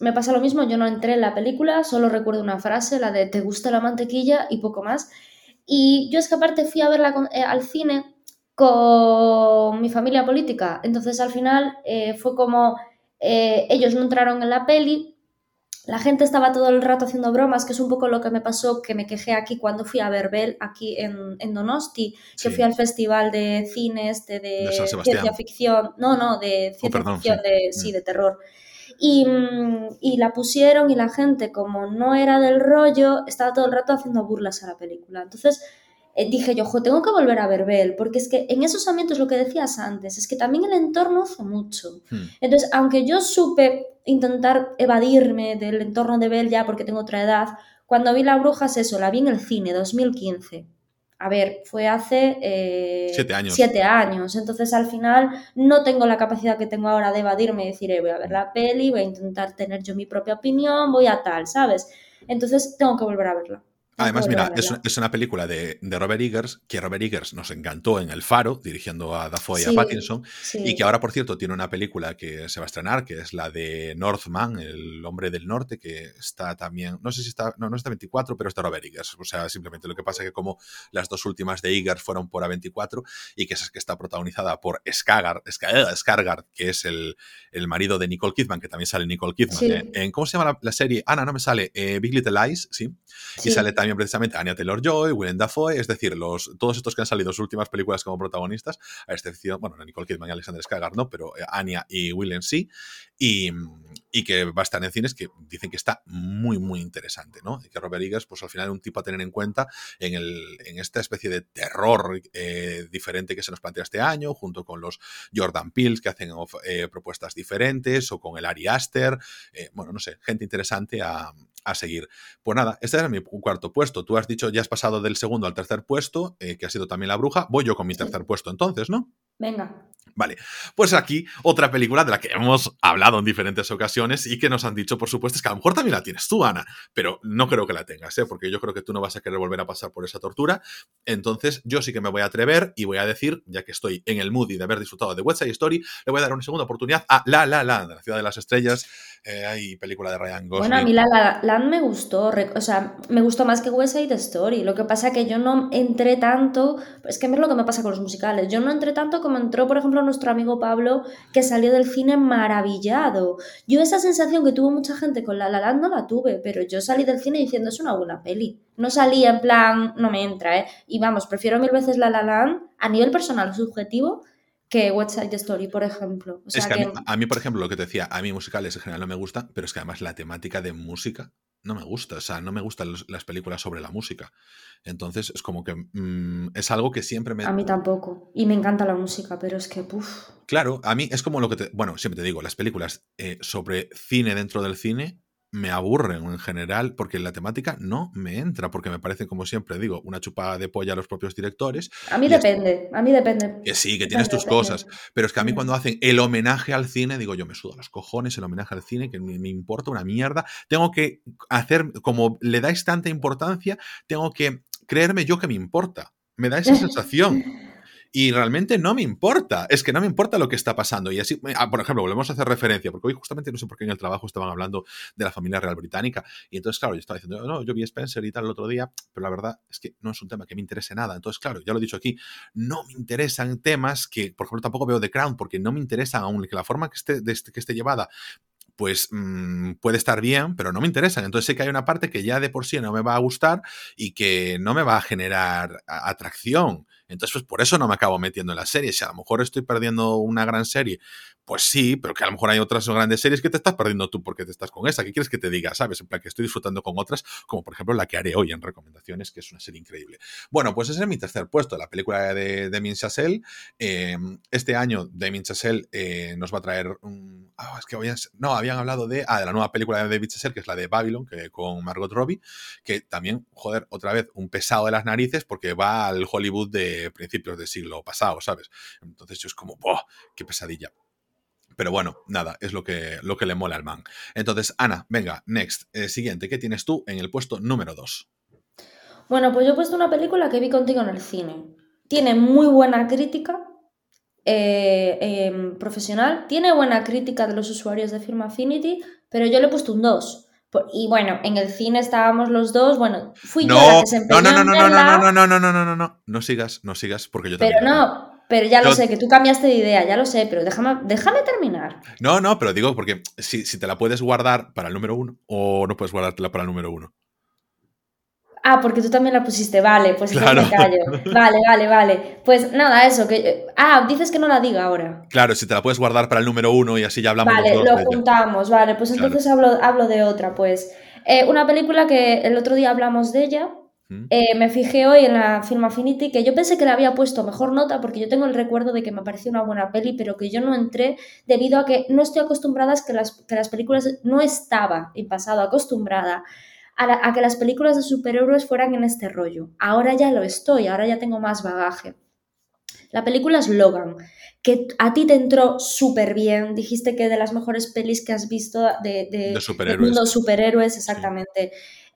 me pasa lo mismo, yo no entré en la película, solo recuerdo una frase, la de ¿te gusta la mantequilla? y poco más. Y yo es que aparte fui a verla eh, al cine con mi familia política, entonces al final eh, fue como eh, ellos no entraron en la peli, la gente estaba todo el rato haciendo bromas, que es un poco lo que me pasó, que me quejé aquí cuando fui a ver Bell, aquí en, Donosti, que fui al festival de cines de, ciencia ficción, no, no, de oh, ciencia ficción, de, sí, mm. de terror. Y, y, la pusieron y la gente, como no era del rollo, estaba todo el rato haciendo burlas a la película. Entonces, eh, dije yo, jo, tengo que volver a ver Bell, porque es que en esos ambientes, lo que decías antes, es que también el entorno hace mucho. Hmm. Entonces, aunque yo supe intentar evadirme del entorno de Bell ya porque tengo otra edad, cuando vi La Bruja es eso, la vi en el cine, 2015. A ver, fue hace eh, Siete años. siete años. Entonces, al final, no tengo la capacidad que tengo ahora de evadirme y decir, eh, voy a ver la peli, voy a intentar tener yo mi propia opinión, voy a tal, ¿sabes? Entonces, tengo que volver a verla. Tengo Además, mira, es, verla. es una película de, de Robert Eggers, que Robert Eggers nos encantó en El Faro, dirigiendo a Dafoe y a Pattinson, sí. y que ahora, por cierto, tiene una película que se va a estrenar, que es la de Northman, el hombre del norte, que está también, no sé si está, no, no está 24, pero está Robert Eggers. O sea, simplemente lo que pasa es que como las dos últimas de Eggers fueron por A24, y que es que está protagonizada por Skagar, Ska- Skarsgård, que es el, el marido de Nicole Kidman, que también sale Nicole Kidman. Sí. En, en- ¿Cómo se llama la, la serie? Ana, no me sale. eh, Big Little Lies, sí. Sí. Y sale también precisamente Anya Taylor-Joy, Willem Dafoe, es decir, los, todos estos que han salido en sus últimas películas como protagonistas, a excepción, bueno, no Nicole Kidman y Alexander Skarsgård no, pero eh, Anya y Willem sí, y, y que va a estar en cines que dicen que está muy, muy interesante, ¿no? Y que Robert Eggers, pues al final es un tipo a tener en cuenta en, el, en esta especie de terror eh, diferente que se nos plantea este año, junto con los Jordan Peele que hacen eh, propuestas diferentes, o con el Ari Aster, bueno, no sé, gente interesante a, a seguir. Pues nada, este era mi cuarto puesto. Tú has dicho, ya has pasado del segundo al tercer puesto, eh, que ha sido también La Bruja. Voy yo con mi tercer puesto entonces, ¿no? Venga. Vale, pues aquí otra película de la que hemos hablado en diferentes ocasiones y que nos han dicho, por supuesto, es que a lo mejor también la tienes tú, Ana, pero no creo que la tengas, ¿eh? porque yo creo que tú no vas a querer volver a pasar por esa tortura. Entonces, yo sí que me voy a atrever y voy a decir, ya que estoy en el mood y de haber disfrutado de West Side Story, le voy a dar una segunda oportunidad a La La La, de la Ciudad de las Estrellas, eh, hay película de Ryan Gosling. Bueno, a mí La La Land me gustó, o sea, me gustó más que West Side Story. Lo que pasa que yo no entré tanto, es que es lo que me pasa con los musicales. Yo no entré tanto como entró, por ejemplo, nuestro amigo Pablo, que salió del cine maravillado. Yo esa sensación que tuvo mucha gente con La La Land no la tuve, pero yo salí del cine diciendo es una buena peli. No salí en plan, no me entra, ¿eh? Y vamos, prefiero mil veces La La Land a nivel personal, subjetivo, que Side Story, por ejemplo. O sea es que a, mí, a mí, por ejemplo, lo que te decía, a mí musicales en general no me gustan, pero es que además la temática de música no me gusta. O sea, no me gustan los- las películas sobre la música. Entonces es como que mm, es algo que siempre me... A mí tampoco. Y me encanta la música, pero es que, puf. Claro, a mí es como lo que te... Bueno, siempre te digo, las películas eh, sobre cine dentro del cine me aburren en general porque la temática no me entra, porque me parece, como siempre digo, una chupada de polla a los propios directores. A mí es- depende, a mí depende. Que sí, que tienes tus cosas. depende. Pero es que a mí Mm. cuando hacen el homenaje al cine, digo, yo me sudo los cojones el homenaje al cine, que me, me importa una mierda. Tengo que hacer, como le dais tanta importancia, tengo que creerme yo que me importa. Me da esa sensación. Y realmente no me importa. Es que no me importa lo que está pasando. Y así, ah, por ejemplo, volvemos a hacer referencia, porque hoy justamente no sé por qué en el trabajo estaban hablando de la familia real británica. Y entonces, claro, yo estaba diciendo, no, yo vi Spencer y tal el otro día, pero la verdad es que no es un tema que me interese nada. Entonces, claro, ya lo he dicho aquí, no me interesan temas que, por ejemplo, tampoco veo The Crown, porque no me interesan aún que la forma que esté, que esté llevada pues mm, puede estar bien, pero no me interesan. Entonces sé que hay una parte que ya de por sí no me va a gustar y que no me va a generar atracción. Entonces, pues por eso no me acabo metiendo en la serie. Si a lo mejor estoy perdiendo una gran serie, pues sí, pero que a lo mejor hay otras grandes series que te estás perdiendo tú porque te estás con esa. ¿Qué quieres que te diga? ¿Sabes? En plan que estoy disfrutando con otras, como por ejemplo la que haré hoy en recomendaciones, que es una serie increíble. Bueno, pues ese es mi tercer puesto, la película de Damien Chazelle. Eh, este año Damien Chazelle eh, nos va a traer un... ah, es que no, habían hablado de, ah, de la nueva película de David Chazelle, que es la de Babylon, que, con Margot Robbie, que también, joder, otra vez, un pesado de las narices porque va al Hollywood de principios del siglo pasado, ¿sabes? Entonces yo es como, ¡boh! ¡Qué pesadilla! Pero bueno, nada, es lo que, lo que le mola al man. Entonces, Ana, venga, next. Eh, siguiente, ¿qué tienes tú en el puesto número 2? Bueno, pues yo he puesto una película que vi contigo en el cine. Tiene muy buena crítica eh, em, profesional, tiene buena crítica de los usuarios de Firma Affinity, pero yo le he puesto un 2. Por- Y bueno, en el cine estábamos los dos, bueno, fui yo la No, que se no, empeñó no, no, en no, no, verla, no, no, no, no, no, no, no, no sigas, no sigas, porque yo pero también. no, pero ya lo Yo- sé, que tú cambiaste de idea, ya lo sé, pero déjame, déjame terminar. No, no, pero digo porque si, si te la puedes guardar para el número uno o no puedes guardártela para el número uno. Ah, porque tú también la pusiste, vale, pues Claro. me callo. Vale, vale, vale. Pues nada, eso, que... Ah, dices que no la diga ahora. Claro, si te la puedes guardar para el número uno y así ya hablamos Vale, los dos lo ella. juntamos, vale, pues Claro. entonces hablo, hablo de otra, pues. Eh, una película que el otro día hablamos de ella, eh, me fijé hoy en la Film Affinity que yo pensé que le había puesto mejor nota porque yo tengo el recuerdo de que me pareció una buena peli, pero que yo no entré debido a que no estoy acostumbrada a que las, que las películas, no estaba en pasado acostumbrada a, a que las películas de superhéroes fueran en este rollo. Ahora ya lo estoy, ahora ya tengo más bagaje. La película es Logan, que a ti te entró súper bien. Dijiste que de las mejores pelis que has visto de, de, de superhéroes. mundo superhéroes, exactamente.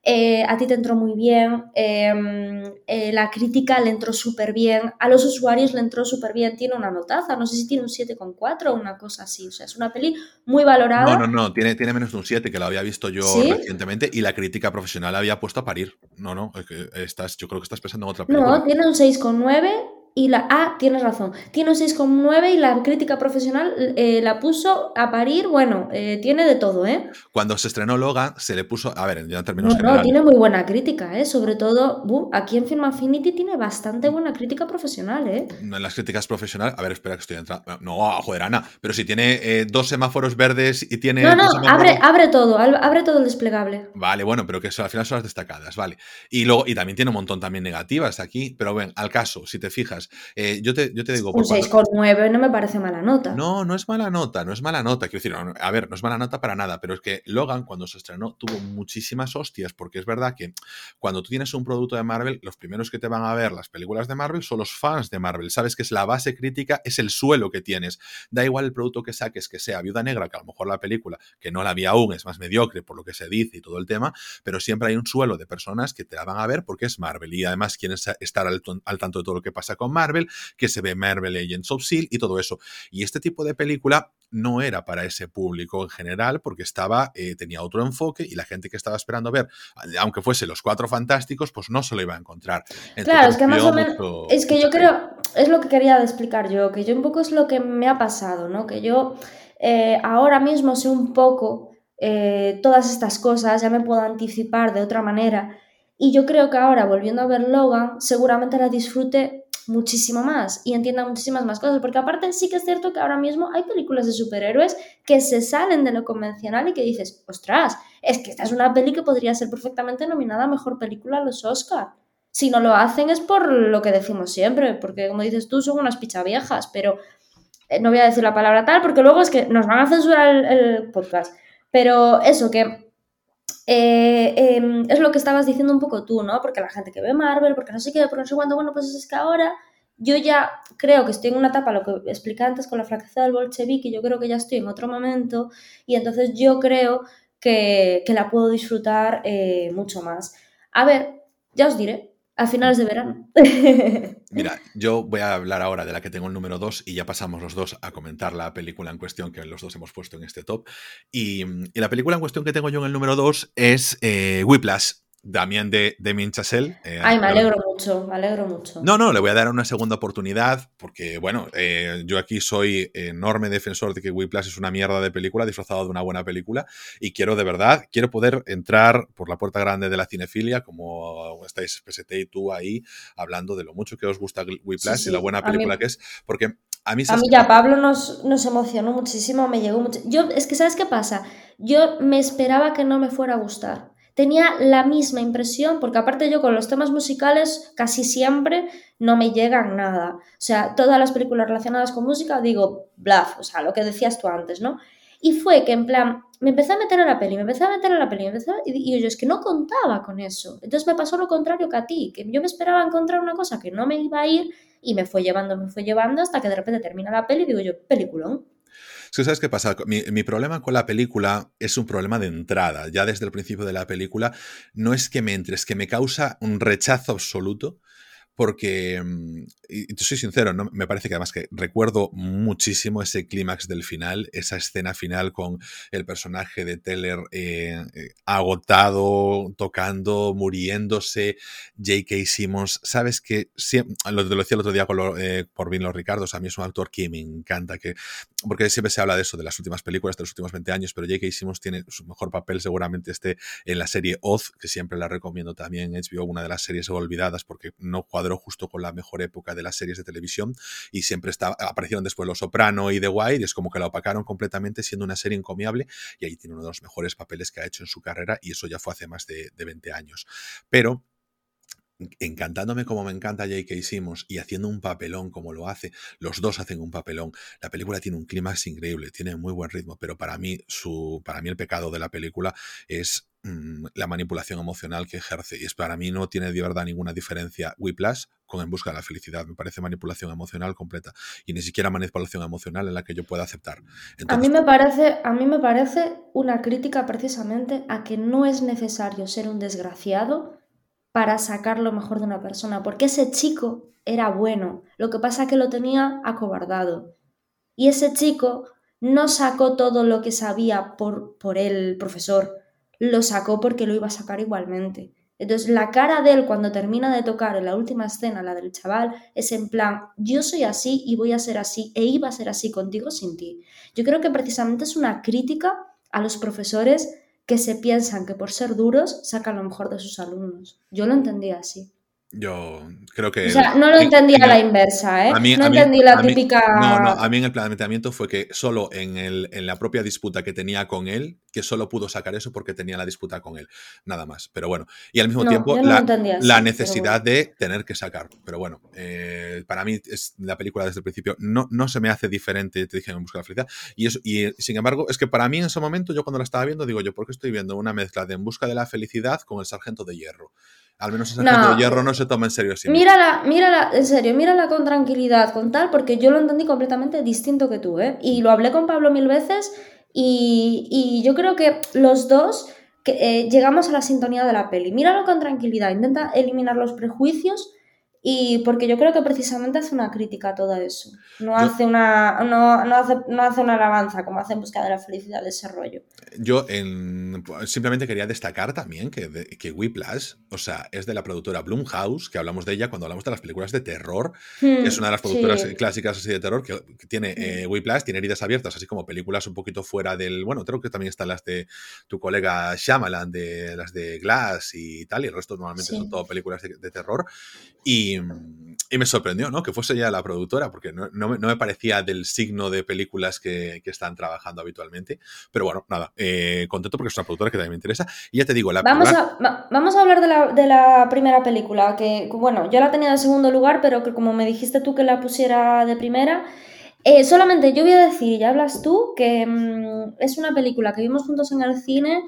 Eh, a ti te entró muy bien, em, eh, la crítica le entró súper bien, a los usuarios le entró súper bien, tiene una notaza, no sé si tiene un 7,4 o una cosa así, o sea, es una peli muy valorada. No, no, no, tiene, tiene menos de un 7, que lo había visto yo recientemente, y la crítica profesional había puesto a parir. No, no, estás, yo creo que estás pensando en otra película. No, tiene un 6,9 y la A, tienes razón, tiene un 6,9 y la crítica profesional eh, la puso a parir, bueno, eh, tiene de todo, ¿eh? Cuando se estrenó Logan, se le puso, a ver, ya en términos no, generales. No, tiene muy buena crítica, ¿eh? Sobre todo, aquí en Film Affinity tiene bastante buena crítica profesional, ¿eh? En las críticas profesionales, a ver, espera que estoy entrando. No, joder, Ana, pero si tiene eh, dos semáforos verdes y tiene. No, no, abre, abre todo, abre todo el desplegable. Vale, bueno, pero que eso, al final son las destacadas, vale. Y luego, y también tiene un montón también negativas aquí, pero ven, al caso, si te fijas, eh, yo, te, yo te digo... Un 6,9 no me parece mala nota. No, no es mala nota, no es mala nota. Quiero decir, a ver, no es mala nota para nada, pero es que Logan cuando se estrenó tuvo muchísimas hostias, porque es verdad que cuando tú tienes un producto de Marvel, los primeros que te van a ver las películas de Marvel son los fans de Marvel. Sabes que es la base crítica, es el suelo que tienes. Da igual el producto que saques, que sea Viuda Negra, que a lo mejor la película, que no la vi aún, es más mediocre por lo que se dice y todo el tema, pero siempre hay un suelo de personas que te la van a ver porque es Marvel y además quieren estar al, al tanto de todo lo que pasa con Marvel, que se ve Marvel Agents of S.H.I.E.L.D. y todo eso. Y este tipo de película no era para ese público en general porque estaba, eh, tenía otro enfoque y la gente que estaba esperando ver, aunque fuese los cuatro fantásticos, pues no se lo iba a encontrar. Entonces, claro, es que más o menos, es que yo creo, es lo que quería explicar yo, que yo un poco es lo que me ha pasado, ¿no? Que yo eh, ahora mismo sé un poco eh, todas estas cosas, ya me puedo anticipar de otra manera. Y yo creo que ahora, volviendo a ver Logan, seguramente la disfrute muchísimo más y entienda muchísimas más cosas, porque aparte sí que es cierto que ahora mismo hay películas de superhéroes que se salen de lo convencional y que dices, ostras, es que esta es una peli que podría ser perfectamente nominada a Mejor Película a los Oscar. Si no lo hacen es por lo que decimos siempre, porque como dices tú, son unas viejas pero eh, no voy a decir la palabra tal, porque luego es que nos van a censurar el, el podcast. Pero eso, que eh, em, es lo que estabas diciendo un poco tú, ¿no? Porque la gente que ve Marvel, porque no sé qué, porque no sé cuánto, bueno, pues es que ahora yo ya creo que estoy en una etapa, lo que expliqué antes con la fracaza del bolchevique, yo creo que ya estoy en otro momento y entonces yo creo que, la puedo disfrutar eh, mucho más. A ver, ya os diré, a finales de verano. Mira, yo voy a hablar ahora de la que tengo el número 2 y ya pasamos los dos a comentar la película en cuestión que los dos hemos puesto en este top. Y, la película en cuestión que tengo yo en el número 2 es eh, Whiplash Damián de, de Minchasel. Eh, Ay, me alegro mucho, me alegro mucho. No, no, le voy a dar una segunda oportunidad porque, bueno, eh, yo aquí soy enorme defensor de que Whiplash es una mierda de película disfrazado de una buena película y quiero de verdad, quiero poder entrar por la puerta grande de la cinefilia como estáis PST y tú ahí hablando de lo mucho que os gusta Whiplash y la buena película que es, porque a mí, a mí ya Pablo nos, nos emocionó muchísimo, me llegó mucho. Yo, es que, ¿sabes qué pasa? Yo me esperaba que no me fuera a gustar tenía la misma impresión, porque aparte yo con los temas musicales casi siempre no me llegan nada. O sea, todas las películas relacionadas con música digo, bluff, o sea, lo que decías tú antes, ¿no? Y fue que en plan, me empecé a meter a la peli, me empecé a meter a la peli, y yo es que no contaba con eso. Entonces me pasó lo contrario que a ti, que yo me esperaba encontrar una cosa que no me iba a ir y me fue llevando, me fue llevando hasta que de repente termina la peli y digo yo, peliculón. Que sabes qué pasa. Mi, mi, problema con la película es un problema de entrada. Ya desde el principio de la película, no es que me entre, es que me causa un rechazo absoluto porque, mm, y te soy sincero, ¿no? me parece que además que recuerdo muchísimo ese clímax del final, esa escena final con el personaje de Teller eh, eh, agotado, tocando, muriéndose, J.K. Simmons, sabes que lo, lo, decía el otro día con lo, eh, por Vin Los Ricardos, a mí es un actor que me encanta, que, porque siempre se habla de eso, de las últimas películas, de los últimos 20 años, pero J.K. Simmons tiene su mejor papel seguramente este en la serie Oz, que siempre la recomiendo también, HBO, una de las series olvidadas porque no justo con la mejor época de las series de televisión y siempre está, aparecieron después Los Soprano y The Wire y es como que la opacaron completamente siendo una serie encomiable y ahí tiene uno de los mejores papeles que ha hecho en su carrera y eso ya fue hace más de, de 20 años. Pero encantándome como me encanta J.K. Simmons y haciendo un papelón como lo hace, los dos hacen un papelón. La película tiene un clímax increíble, tiene muy buen ritmo, pero para mí, su, para mí el pecado de la película es mm, la manipulación emocional que ejerce. Y es para mí no tiene de verdad ninguna diferencia Whiplash con En busca de la felicidad. Me parece manipulación emocional completa y ni siquiera manipulación emocional en la que yo pueda aceptar. a, mí me parece, a mí me parece una crítica precisamente a que no es necesario ser un desgraciado para sacar lo mejor de una persona, porque ese chico era bueno, lo que pasa es que lo tenía acobardado. Y ese chico no sacó todo lo que sabía por, por el profesor, lo sacó porque lo iba a sacar igualmente. Entonces la cara de él cuando termina de tocar en la última escena, la del chaval, es en plan, yo soy así y voy a ser así e iba a ser así contigo sin ti. Yo creo que precisamente es una crítica a los profesores que se piensan que por ser duros sacan lo mejor de sus alumnos. Yo lo entendía así. Yo creo que... O sea, no lo entendía a la inversa, ¿eh? no entendí la típica... no, no, a mí en el planteamiento fue que solo en, el, en la propia disputa que tenía con él, que solo pudo sacar eso porque tenía la disputa con él, nada más. Pero bueno, y al mismo tiempo la, la, necesidad de tener que sacar. Pero bueno, eh, para mí es la película desde el principio no, no se me hace diferente, te dije, en Busca de la Felicidad. Y, eso, y sin embargo, es que para mí en ese momento, yo cuando la estaba viendo, digo yo, ¿por qué estoy viendo una mezcla de En Busca de la Felicidad con El Sargento de Hierro? Al menos ese no. de hierro no se toma en serio. Mírala, mírala, en serio, mírala con tranquilidad, con tal, porque yo lo entendí completamente distinto que tú, ¿eh? Y lo hablé con Pablo mil veces y, y yo creo que los dos que, eh, llegamos a la sintonía de la peli. Míralo con tranquilidad, intenta eliminar los prejuicios y porque yo creo que precisamente hace una crítica a todo eso. No, hace, una, no, no, hace, no hace una alabanza como hace en busca de la felicidad de ese rollo. Yo en, simplemente quería destacar también que, que Whiplash, o sea, es de la productora Blumhouse, que hablamos de ella cuando hablamos de las películas de terror. Hmm, es una de las productoras sí. clásicas así de terror que, que tiene hmm. eh, Whiplash, tiene heridas abiertas, así como películas un poquito fuera del. Bueno, creo que también están las de tu colega Shyamalan, de las de Glass y tal, y el resto normalmente sí. son todo películas de, de terror. Y, y, me sorprendió, ¿no? Que fuese ya la productora, porque no, no, no me parecía del signo de películas que, que, están trabajando habitualmente. Pero bueno, nada, eh, contento porque es una productora que también me interesa. Y ya te digo, la vamos, a, va, vamos a hablar de la, de la, primera película, que bueno, yo la tenía en segundo lugar, pero que como me dijiste tú que la pusiera de primera. Eh, solamente yo voy a decir, ya hablas tú, que mmm, es una película que vimos juntos en el cine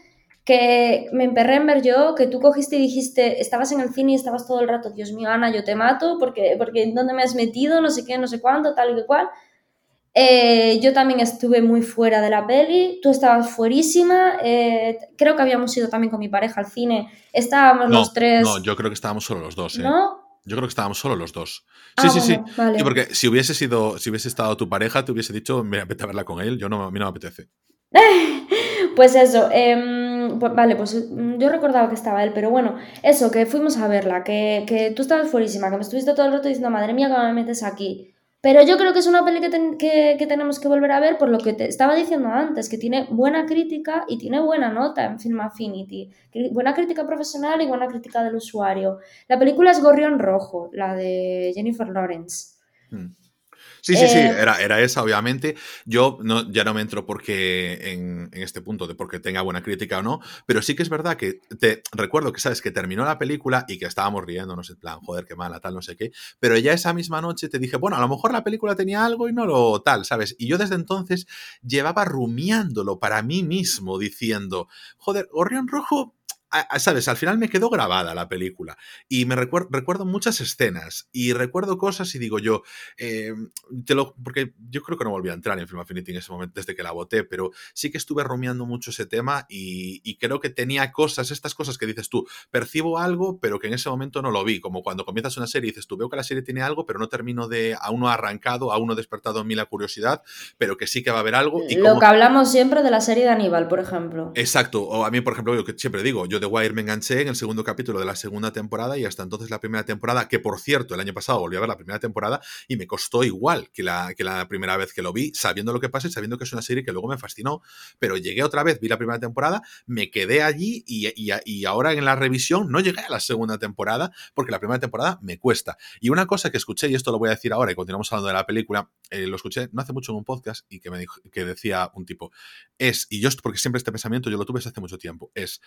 que me emperré en ver yo, que tú cogiste y dijiste, estabas en el cine y estabas todo el rato, Dios mío, Ana, yo te mato, porque, porque ¿dónde me has metido? No sé qué, no sé cuánto, tal y que cual. Eh, yo también estuve muy fuera de la peli, tú estabas fuerísima, eh, creo que habíamos ido también con mi pareja al cine, estábamos no, los tres... No, yo creo que estábamos solo los dos, ¿eh? ¿No? Yo creo que estábamos solo los dos. Sí, ah, sí, bueno, sí. Vale. Y porque si hubiese sido, si hubiese estado tu pareja, te hubiese dicho, mira, vete a verla con él. Yo no, a mí no me apetece. pues eso, eh, pues, vale, pues yo recordaba que estaba él, pero bueno, eso, que fuimos a verla, que, que tú estabas fuerísima, que me estuviste todo el rato diciendo, madre mía, que me metes aquí. Pero yo creo que es una peli que, que, que, tenemos que volver a ver por lo que te estaba diciendo antes, que tiene buena crítica y tiene buena nota en Film Affinity. Buena crítica profesional y buena crítica del usuario. La película es Gorrión Rojo, la de Jennifer Lawrence. Hmm. Sí, sí, sí, era, era esa, obviamente. Yo no, ya no me entro porque en, en, este punto de porque tenga buena crítica o no, pero sí que es verdad que te recuerdo que sabes que terminó la película y que estábamos riéndonos en plan, joder, qué mala, tal, no sé qué, pero ya esa misma noche te dije, bueno, a lo mejor la película tenía algo y no lo tal, ¿sabes? Y yo desde entonces llevaba rumiándolo para mí mismo, diciendo, joder, Gorrión Rojo ¿sabes? Al final me quedó grabada la película y me recuerdo, recuerdo muchas escenas y recuerdo cosas y digo yo, eh, te lo, porque yo creo que no volví a entrar en Film Affinity en ese momento desde que la voté, pero sí que estuve rumiando mucho ese tema y, y, creo que tenía cosas, estas cosas que dices tú, percibo algo, pero que en ese momento no lo vi, como cuando comienzas una serie y dices tú, veo que la serie tiene algo, pero no termino de, aún no ha arrancado, aún no ha despertado en mí la curiosidad, pero que sí que va a haber algo. Y lo como... que hablamos siempre de la serie de Aníbal, por ejemplo. Exacto, o a mí, por ejemplo, lo que siempre digo, yo The Wire me enganché en el segundo capítulo de la segunda temporada y hasta entonces la primera temporada, que por cierto, el año pasado volví a ver la primera temporada y me costó igual que la, que la primera vez que lo vi, sabiendo lo que pasa y sabiendo que es una serie que luego me fascinó, pero llegué otra vez, vi la primera temporada, me quedé allí y, y, ahora en la revisión no llegué a la segunda temporada porque la primera temporada me cuesta. Y una cosa que escuché, y esto lo voy a decir ahora y continuamos hablando de la película, eh, lo escuché no hace mucho en un podcast y que me que decía un tipo, es, y yo, porque siempre este pensamiento yo lo tuve desde hace mucho tiempo, es,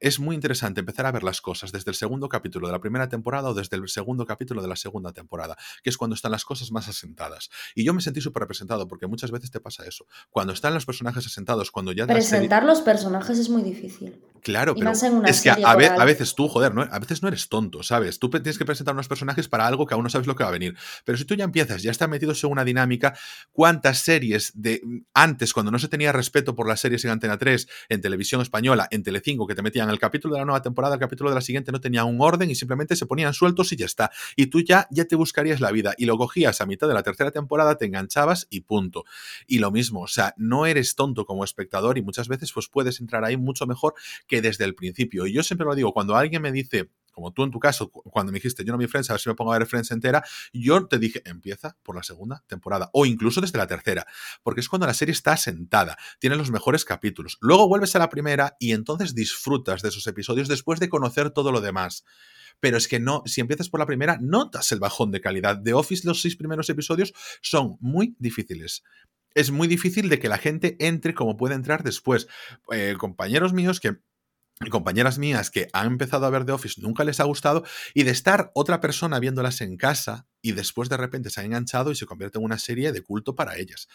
es muy interesante empezar a ver las cosas desde el segundo capítulo de la primera temporada o desde el segundo capítulo de la segunda temporada, que es cuando están las cosas más asentadas. Y yo me sentí súper representado porque muchas veces te pasa eso. Cuando están los personajes asentados, cuando ya... Presentar los personajes es muy difícil. Claro, pero es que a, veces tú, joder, ¿no? a veces no eres tonto, ¿sabes? Tú tienes que presentar unos personajes para algo que aún no sabes lo que va a venir. Pero si tú ya empiezas, ya está metido en una dinámica, ¿cuántas series de antes, cuando no se tenía respeto por las series en Antena 3, en televisión española, en Telecinco, que te metían el capítulo de la nueva temporada, el capítulo de la siguiente no tenía un orden y simplemente se ponían sueltos y ya está. Y tú ya, ya te buscarías la vida y lo cogías a mitad de la tercera temporada, te enganchabas y punto. Y lo mismo, o sea, no eres tonto como espectador y muchas veces pues puedes entrar ahí mucho mejor que desde el principio. Y yo siempre lo digo, cuando alguien me dice, como tú en tu caso, cuando me dijiste yo no vi Friends, a ver si me pongo a ver Friends entera, yo te dije, empieza por la segunda temporada o incluso desde la tercera, porque es cuando la serie está sentada, tiene los mejores capítulos. Luego vuelves a la primera y entonces disfrutas de esos episodios después de conocer todo lo demás pero es que no, si empiezas por la primera, notas el bajón de calidad. De Office, los seis primeros episodios son muy difíciles. Es muy difícil de que la gente entre como puede entrar después. Eh, compañeros míos que compañeras mías que han empezado a ver The Office nunca les ha gustado y de estar otra persona viéndolas en casa y después de repente se han enganchado y se convierte en una serie de culto para ellas.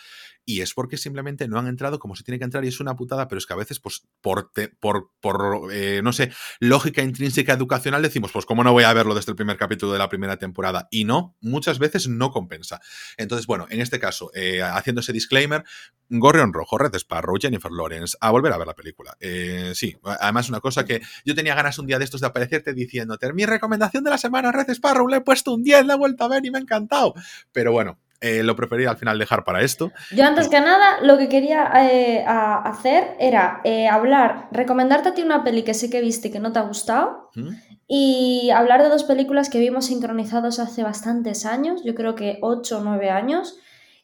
Y es porque simplemente no han entrado como se tiene que entrar y es una putada, pero es que a veces, pues, por, por, por eh, no sé, lógica intrínseca educacional decimos, pues, ¿cómo no voy a verlo desde el primer capítulo de la primera temporada? Y no, muchas veces no compensa. Entonces, bueno, en este caso, eh, haciendo ese disclaimer, Gorrión Rojo, Red Sparrow, Jennifer Lawrence, a volver a ver la película. Eh, sí, además una cosa que yo tenía ganas un día de estos de aparecerte diciéndote, mi recomendación de la semana, Red Sparrow, le he puesto un 10, le he vuelto a ver y me ha encantado. Pero bueno, eh, lo preferí al final dejar para esto. Yo antes que nada lo que quería eh, hacer era eh, hablar, recomendarte a ti una peli que sé que viste y que no te ha gustado ¿Mm? y hablar de dos películas que vimos sincronizados hace bastantes años, yo creo que 8 o 9 años,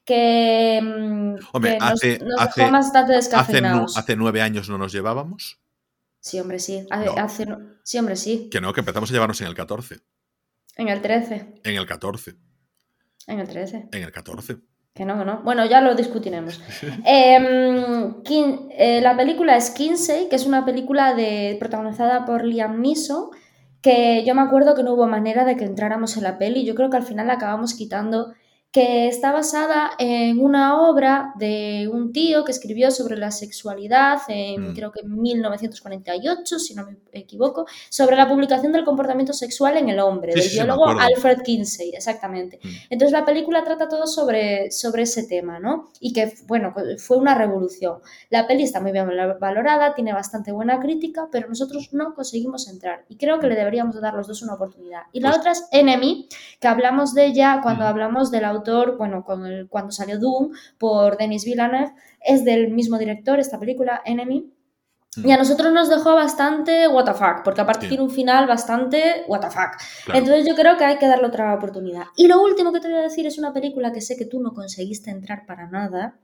que, mm, hombre, hace, hace, bastante descafeinados. Hace, nueve años no nos llevábamos. Sí, hombre, sí. sí, hombre, sí. Que no, que empezamos a llevarnos en el 14. En el 13. En el 14. En el 13. En el 14. Que no, que no. Bueno, ya lo discutiremos. Em, eh, la película es Kinsey, que es una película de, protagonizada por Liam Neeson, que yo me acuerdo que no hubo manera de que entráramos en la peli. Yo creo que al final la acabamos quitando que está basada en una obra de un tío que escribió sobre la sexualidad en mm. creo que 1948, si no me equivoco, sobre la publicación del comportamiento sexual en el hombre, del biólogo Alfred Kinsey, exactamente. Mm. Entonces la película trata todo sobre, sobre ese tema, ¿no? Y que, bueno, fue una revolución. La peli está muy bien valorada, tiene bastante buena crítica, pero nosotros no conseguimos entrar y creo que le deberíamos dar los dos una oportunidad. Y la pues otra es Enemy, que hablamos de ella cuando mm. hablamos de la bueno, con cuando salió Doom por Denis Villeneuve, es del mismo director, esta película, Enemy. Mm. Y a nosotros nos dejó bastante what the fuck, porque aparte tiene un final bastante what the fuck. Entonces yo creo que hay que darle otra oportunidad. Y lo último que te voy a decir es una película que sé que tú no conseguiste entrar para nada,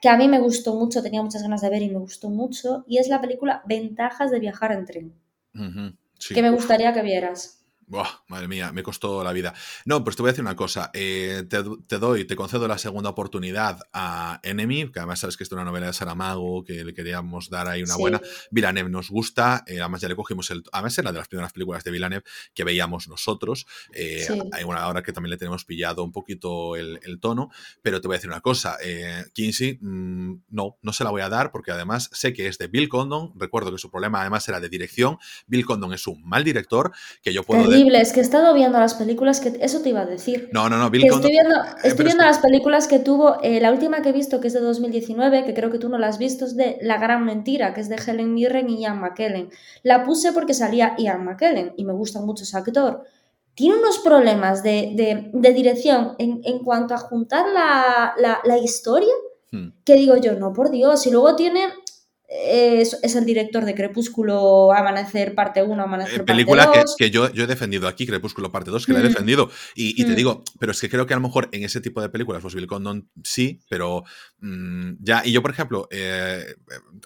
que a mí me gustó mucho, tenía muchas ganas de ver y me gustó mucho, y es la película Ventajas de viajar en tren. Que me gustaría que vieras madre mía, me costó la vida. No, pues te voy a decir una cosa. Eh, te, doy, te concedo la segunda oportunidad a Enemy, que además sabes que es una novela de Saramago, que le queríamos dar ahí una buena. Villeneuve nos gusta, eh, además ya le cogimos el. Además era de las primeras películas de Villeneuve que veíamos nosotros. Eh, hay una hora que también le tenemos pillado un poquito el, tono, pero te voy a decir una cosa. Kinsey, mm, no, no se la voy a dar porque además sé que es de Bill Condon. Recuerdo que su problema además era de dirección. Bill Condon es un mal director que yo puedo es que he estado viendo las películas que. Eso te iba a decir. No, no, no, Bill Estoy viendo, eh, las películas que tuvo. Eh, la última que he visto, que es de 2019, que creo que tú no la has visto, es de La Gran Mentira, que es de Helen Mirren y Ian McKellen. La puse porque salía Ian McKellen y me gusta mucho ese actor. Tiene unos problemas de, dirección en, cuanto a juntar la, historia, hmm. que digo yo, no, por Dios. Y luego tiene es, el director de Crepúsculo Amanecer parte 1, Amanecer eh, parte película 2. Película que, yo, yo, he defendido aquí, Crepúsculo parte 2, que la he mm. defendido. Y, te mm. digo, pero es que creo que a lo mejor en ese tipo de películas, pues Bill Condon sí, pero mm, ya. Y yo, por ejemplo, eh,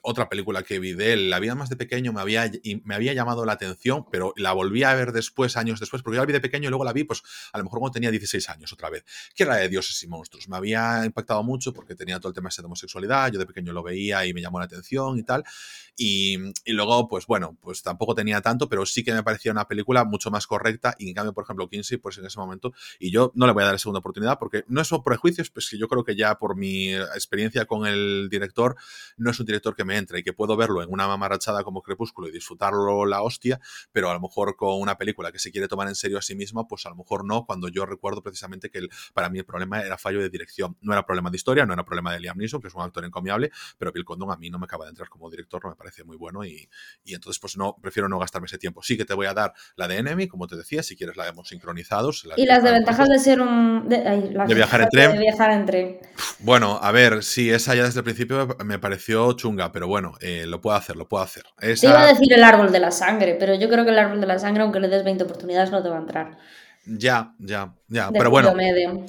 otra película que vi de él, La vida más de pequeño, me había, me había llamado la atención, pero la volví a ver después, años después, porque yo la vi de pequeño y luego la vi, pues a lo mejor cuando tenía 16 años otra vez, que era de Dioses y Monstruos. Me había impactado mucho porque tenía todo el tema de homosexualidad, yo de pequeño lo veía y me llamó la atención y tal. Y, luego, pues bueno, pues tampoco tenía tanto, pero sí que me parecía una película mucho más correcta. Y en cambio, por ejemplo, Kinsey, pues en ese momento, y yo no le voy a dar segunda oportunidad porque no es por prejuicios, pues que yo creo que ya por mi experiencia con el director, no es un director que me entre y que puedo verlo en una mamarachada como Crepúsculo y disfrutarlo la hostia, pero a lo mejor con una película que se quiere tomar en serio a sí misma, pues a lo mejor no, cuando yo recuerdo precisamente que el, para mí el problema era fallo de dirección. No era problema de historia, no era problema de Liam Neeson, que es un actor encomiable, pero Bill Condon a mí no me acaba de entrar como director, no me parece muy bueno y, y entonces pues no, prefiero no gastarme ese tiempo. Sí que te voy a dar la de Enemy, como te decía, si quieres la hemos sincronizados. y las desventajas de ser un... De, viajar en tren. De viajar en tren. Bueno, a ver, si esa ya desde el principio me pareció chunga, pero bueno, eh, lo puedo hacer, lo puedo hacer. Te iba a decir el árbol de la sangre, pero yo creo que el árbol de la sangre, aunque le des 20 oportunidades, no te va a entrar. Ya, ya, ya. pero bueno.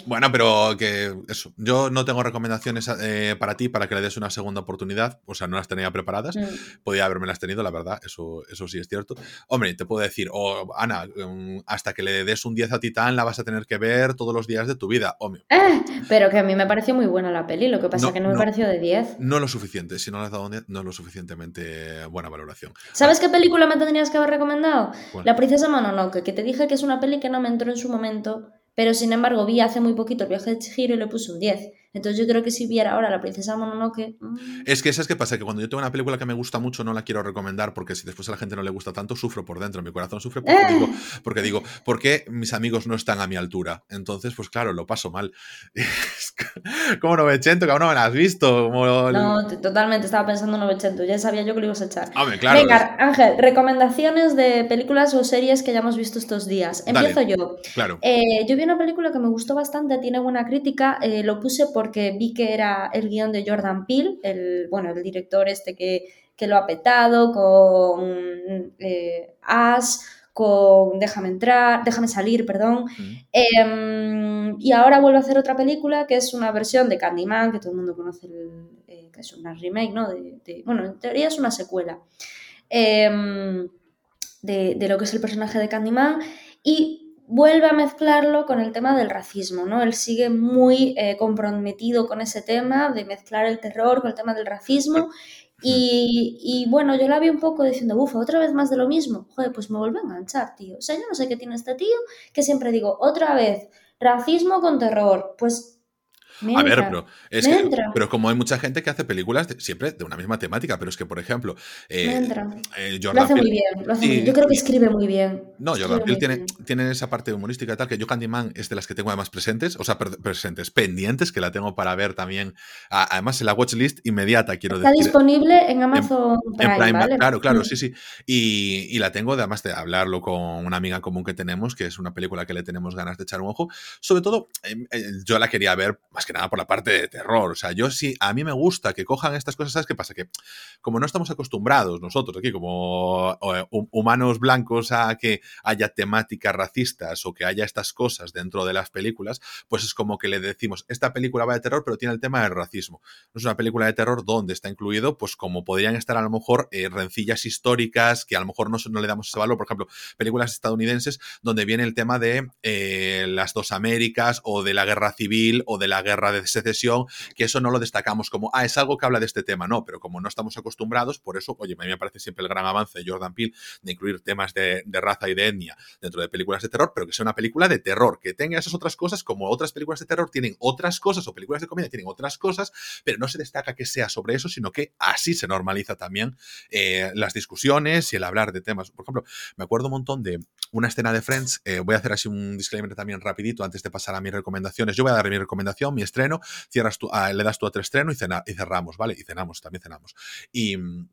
Bueno, pero que eso. Yo no tengo recomendaciones eh, para ti para que le des una segunda oportunidad. O sea, no las tenía preparadas. Mm. Podía haberme las tenido, la verdad. Eso, eso sí es cierto. Hombre, te puedo decir, oh, Ana, mm, hasta que le des un 10 a Titán, la vas a tener que ver todos los días de tu vida. Eh, pero que a mí me pareció muy buena la peli. Lo que pasa es que no me pareció de 10. No lo suficiente. Si no le has dado un 10, no es lo suficientemente buena valoración. ¿Sabes qué película me tendrías que haber recomendado? La Princesa Mononoke, que te dije que es una peli que no me entró en su momento pero sin embargo vi hace muy poquito el viaje de Chihiro y le puse un 10. Entonces yo creo que si viera ahora la princesa Mononoke... Mm. Es que es que pasa, que cuando yo tengo una película que me gusta mucho no la quiero recomendar porque si después a la gente no le gusta tanto, sufro por dentro, mi corazón sufre porque, eh. digo, porque digo, ¿por qué mis amigos no están a mi altura? Entonces, pues claro, lo paso mal. Como Novecento, que aún no me la has visto. No, totalmente, estaba pensando en Novecento, ya sabía yo que lo ibas a echar. claro, Venga, Ángel, recomendaciones de películas o series que hayamos visto estos días. Empiezo yo. Claro. Eh, yo vi una película que me gustó bastante, tiene buena crítica, eh, lo puse por porque vi que era el guion de Jordan Peele, el, bueno, el director este que, lo ha petado con eh, As, con Déjame entrar, Déjame salir, perdón. Em, y ahora vuelve a hacer otra película que es una versión de Candyman, que todo el mundo conoce, eh, que es una remake, ¿no? bueno, en teoría es una secuela em, de, de, lo que es el personaje de Candyman. Y vuelve a mezclarlo con el tema del racismo, ¿no? Él sigue muy eh, comprometido con ese tema de mezclar el terror con el tema del racismo y, y, bueno, yo la vi un poco diciendo, ufa, otra vez más de lo mismo. Joder, pues me vuelve a enganchar, tío. O sea, yo no sé qué tiene este tío, que siempre digo, otra vez, racismo con terror. Pues a ver, pero, es pero como hay mucha gente que hace películas siempre de una misma temática, pero es que, por ejemplo, eh, eh, lo hace muy bien, Yo creo que escribe muy bien. No, Jordan Peele tiene, tiene, esa parte humorística y tal, que yo Candyman es de las que tengo además presentes, o sea, presentes, pendientes, que la tengo para ver también, además en la watchlist inmediata, quiero decir. Está disponible en Amazon Prime, Claro, claro, mm. sí, sí. Y, y, la tengo, además de hablarlo con una amiga común que tenemos, que es una película que le tenemos ganas de echar un ojo. Sobre todo, em, eh, yo la quería ver que nada por la parte de terror. O sea, yo sí, a mí me gusta que cojan estas cosas. ¿Sabes qué pasa? Que como no estamos acostumbrados nosotros aquí, como humanos blancos, a que haya temáticas racistas o que haya estas cosas dentro de las películas, pues es como que le decimos, esta película va de terror, pero tiene el tema del racismo. Es una película de terror donde está incluido, pues como podrían estar a lo mejor eh, rencillas históricas que a lo mejor no, no, le damos ese valor. Por ejemplo, películas estadounidenses donde viene el tema de eh, las dos Américas o de la guerra civil o de la guerra de secesión, que eso no lo destacamos como, ah, es algo que habla de este tema, no, pero como no estamos acostumbrados, por eso, oye, a mí me parece siempre el gran avance de Jordan Peele de incluir temas de, raza y de etnia dentro de películas de terror, pero que sea una película de terror, que tenga esas otras cosas, como otras películas de terror tienen otras cosas, o películas de comedia tienen otras cosas, pero no se destaca que sea sobre eso, sino que así se normaliza también eh, las discusiones y el hablar de temas. Por ejemplo, me acuerdo un montón de una escena de Friends, eh, voy a hacer así un disclaimer también rapidito antes de pasar a mis recomendaciones. Yo voy a dar mi recomendación, mi estreno, cierras tú, ah, le das tú otro estreno y, y cerramos, ¿vale? Y cenamos, también cenamos. Y mm,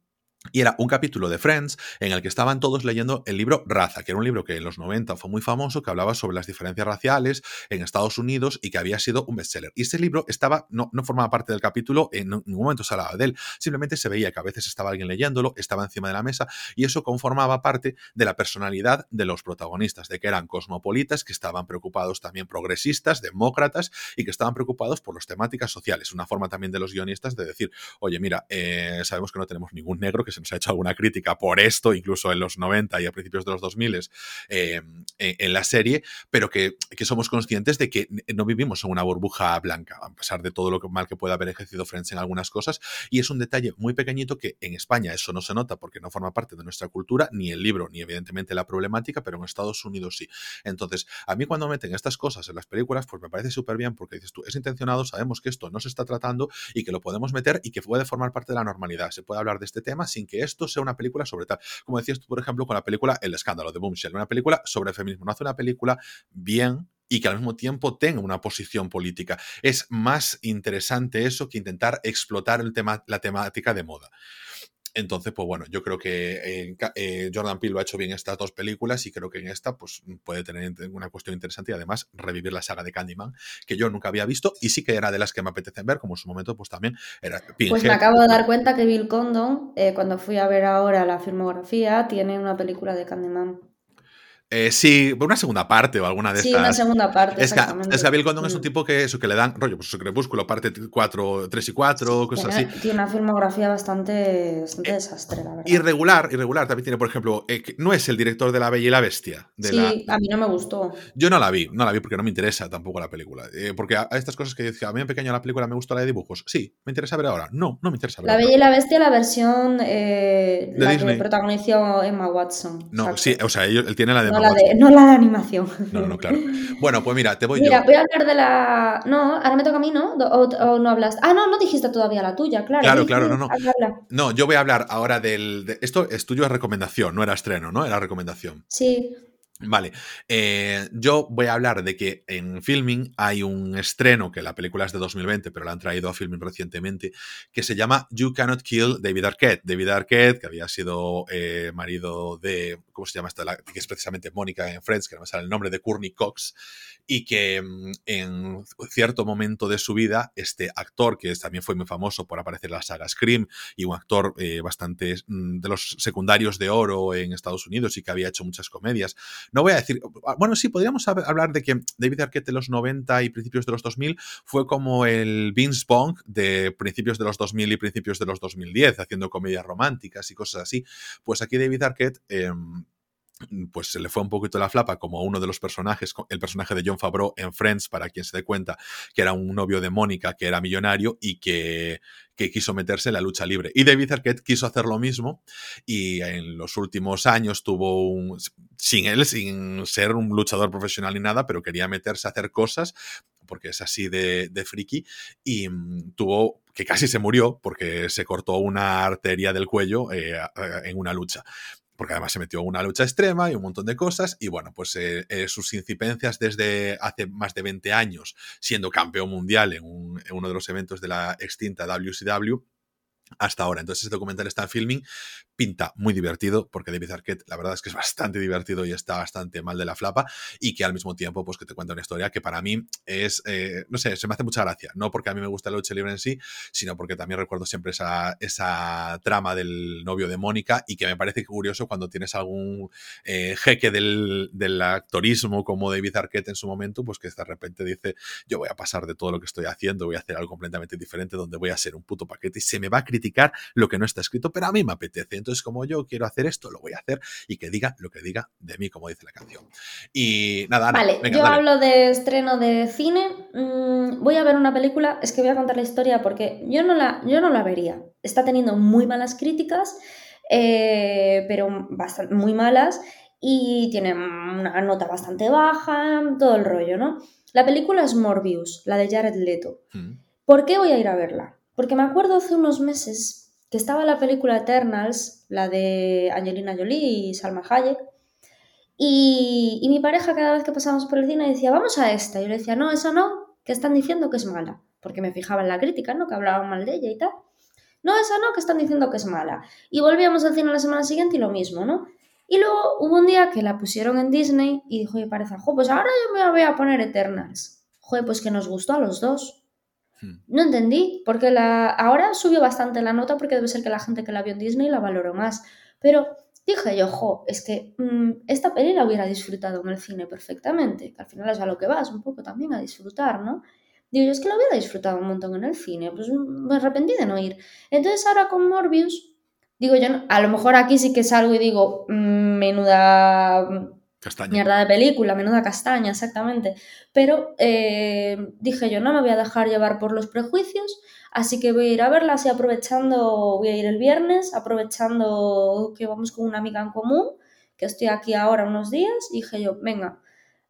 y era un capítulo de Friends en el que estaban todos leyendo el libro Raza, que era un libro que en los 90 fue muy famoso, que hablaba sobre las diferencias raciales en Estados Unidos y que había sido un bestseller. Y ese libro estaba, no, no formaba parte del capítulo, en ningún momento se hablaba de él, simplemente se veía que a veces estaba alguien leyéndolo, estaba encima de la mesa y eso conformaba parte de la personalidad de los protagonistas, de que eran cosmopolitas, que estaban preocupados también progresistas, demócratas y que estaban preocupados por las temáticas sociales. Una forma también de los guionistas de decir, oye, mira, eh, sabemos que no tenemos ningún negro que se nos ha hecho alguna crítica por esto, incluso en los 90 y a principios de los 2000 eh, en, la serie, pero que, que, somos conscientes de que no vivimos en una burbuja blanca, a pesar de todo lo mal que pueda haber ejercido Friends en algunas cosas, y es un detalle muy pequeñito que en España eso no se nota porque no forma parte de nuestra cultura, ni el libro, ni evidentemente la problemática, pero en Estados Unidos sí. Entonces, a mí cuando meten estas cosas en las películas, pues me parece súper bien porque dices tú, es intencionado, sabemos que esto no se está tratando y que lo podemos meter y que puede formar parte de la normalidad. Se puede hablar de este tema sin que esto sea una película sobre tal. Como decías tú, por ejemplo, con la película El escándalo de Boomshell, una película sobre feminismo. No hace una película bien y que al mismo tiempo tenga una posición política. Es más interesante eso que intentar explotar el tema, la temática de moda. Entonces, pues bueno, yo creo que eh, Jordan Peele lo ha hecho bien estas dos películas y creo que en esta pues puede tener una cuestión interesante y además revivir la saga de Candyman, que yo nunca había visto y sí que era de las que me apetecen ver, como en su momento pues también era Pues me acabo de dar cuenta que Bill Condon, eh, cuando fui a ver ahora la filmografía, tiene una película de Candyman. Eh, sí, una segunda parte o alguna de estas. Sí, una segunda parte. Es que, es Bill Condon es un mm. tipo que eso que le dan rollo, pues su crepúsculo, parte 4, 3 y 4, cosas así. Tiene una filmografía bastante, bastante eh, desastre, la verdad. Irregular, irregular. También tiene, por ejemplo, eh, no es el director de La Bella y la Bestia. De sí, a mí no me gustó. Yo no la vi, no la vi porque no me interesa tampoco la película. porque a, estas cosas que decía, a mí en pequeño la película me gustó la de dibujos. Sí, me interesa ver ahora. No, no me interesa ver La Bella y la Bestia, la versión de la Disney. que protagonizó Emma Watson. No, sí, o sea, él, tiene la de no la de, no la de animación. No, no, claro. Bueno, pues mira, te voy mira, voy a hablar de la. No, ahora me toca a mí, ¿no? O, no hablas. Ah, no, no dijiste todavía la tuya, claro. Claro, claro, no, no. No, yo voy a hablar ahora del. Esto es tuyo, es recomendación, no era estreno, ¿no? Era recomendación. Sí. Vale, eh, yo voy a hablar de que en Filming hay un estreno, que la película es de 2020, pero la han traído a Filming recientemente, que se llama You Cannot Kill David Arquette. David Arquette, que había sido eh, marido de, ¿cómo se llama esta? que es precisamente Mónica en Friends, que no me sale el nombre, de Courtney Cox, y que mm, en cierto momento de su vida, este actor, que también fue muy famoso por aparecer en la saga Scream, y un actor eh, bastante mm, de los secundarios de oro en Estados Unidos y que había hecho muchas comedias, no voy a decir, ah, bueno, sí, podríamos hablar de que David Arquette de los 90 y principios de los 2000 fue como el Vince Bong de principios de los 2000 y principios de los 2010, haciendo comedias románticas y cosas así. Pues aquí David Arquette... Em, pues se le fue un poquito la flapa como uno de los personajes, el personaje de John Favreau en Friends, para quien se dé cuenta que era un novio de Mónica, que era millonario y que, que quiso meterse en la lucha libre. Y David Arquette quiso hacer lo mismo y en los últimos años tuvo un, sin él, sin ser un luchador profesional ni nada, pero quería meterse a hacer cosas porque es así de, friki y mm, tuvo que casi se murió porque se cortó una arteria del cuello eh, en una lucha porque además se metió una lucha extrema y un montón de cosas, y bueno, pues eh, eh, sus incipencias desde hace más de 20 años, siendo campeón mundial en uno de los eventos de la extinta WCW, hasta ahora. Entonces, este documental está en filming, pinta muy divertido, porque David Arquette, la verdad es que es bastante divertido y está bastante mal de la flapa, y que al mismo tiempo, pues que te cuenta una historia que para mí es, eh, no sé, se me hace mucha gracia. No porque a mí me gusta la lucha libre en sí, sino porque también recuerdo siempre esa, esa trama del novio de Mónica, y que me parece curioso cuando tienes algún eh, jeque del, del actorismo como David Arquette en su momento, pues que de repente dice, yo voy a pasar de todo lo que estoy haciendo, voy a hacer algo completamente diferente, donde voy a ser un puto paquete y se me va a criticar lo que no está escrito, pero a mí me apetece. Entonces, como yo quiero hacer esto, lo voy a hacer y que diga lo que diga de mí, como dice la canción. Y nada, Vale, yo hablo de estreno de cine. Mm, voy a ver una película, es que voy a contar la historia porque yo no la, yo no la vería. Está teniendo muy malas críticas, eh, pero bastante, muy malas y tiene una nota bastante baja, todo el rollo, ¿no? La película es Morbius, la de Jared Leto. Mm. ¿Por qué voy a ir a verla? Porque me acuerdo hace unos meses que estaba la película Eternals, la de Angelina Jolie y Salma Hayek, y, mi pareja cada vez que pasábamos por el cine decía, vamos a esta. Y yo le decía, no, esa no, que están diciendo que es mala. Porque me fijaba en la crítica, ¿no? Que hablaban mal de ella y tal. No, esa no, que están diciendo que es mala. Y volvíamos al cine la semana siguiente y lo mismo, ¿no? Y luego hubo un día que la pusieron en Disney y dijo mi pareja, jo, pues ahora yo me voy a poner Eternals. Joder, pues que nos gustó a los dos. Hmm. No entendí, porque la... ahora subió bastante la nota porque debe ser que la gente que la vio en Disney la valoró más. Pero dije yo, jo, es que mm, esta peli la hubiera disfrutado en el cine perfectamente, al final es a lo que vas, un poco también a disfrutar, ¿no? Digo, yo es que la hubiera disfrutado un montón en el cine, pues me arrepentí de no ir. Entonces ahora con Morbius, Digo yo, a lo mejor aquí sí que salgo y digo, mm, menuda Castaña. mierda de película, menuda castaña, exactamente. Pero eh, dije yo, no me voy a dejar llevar por los prejuicios, así que voy a ir a verla así aprovechando, voy a ir el viernes, aprovechando que vamos con una amiga en común, que estoy aquí ahora unos días, y dije yo, venga,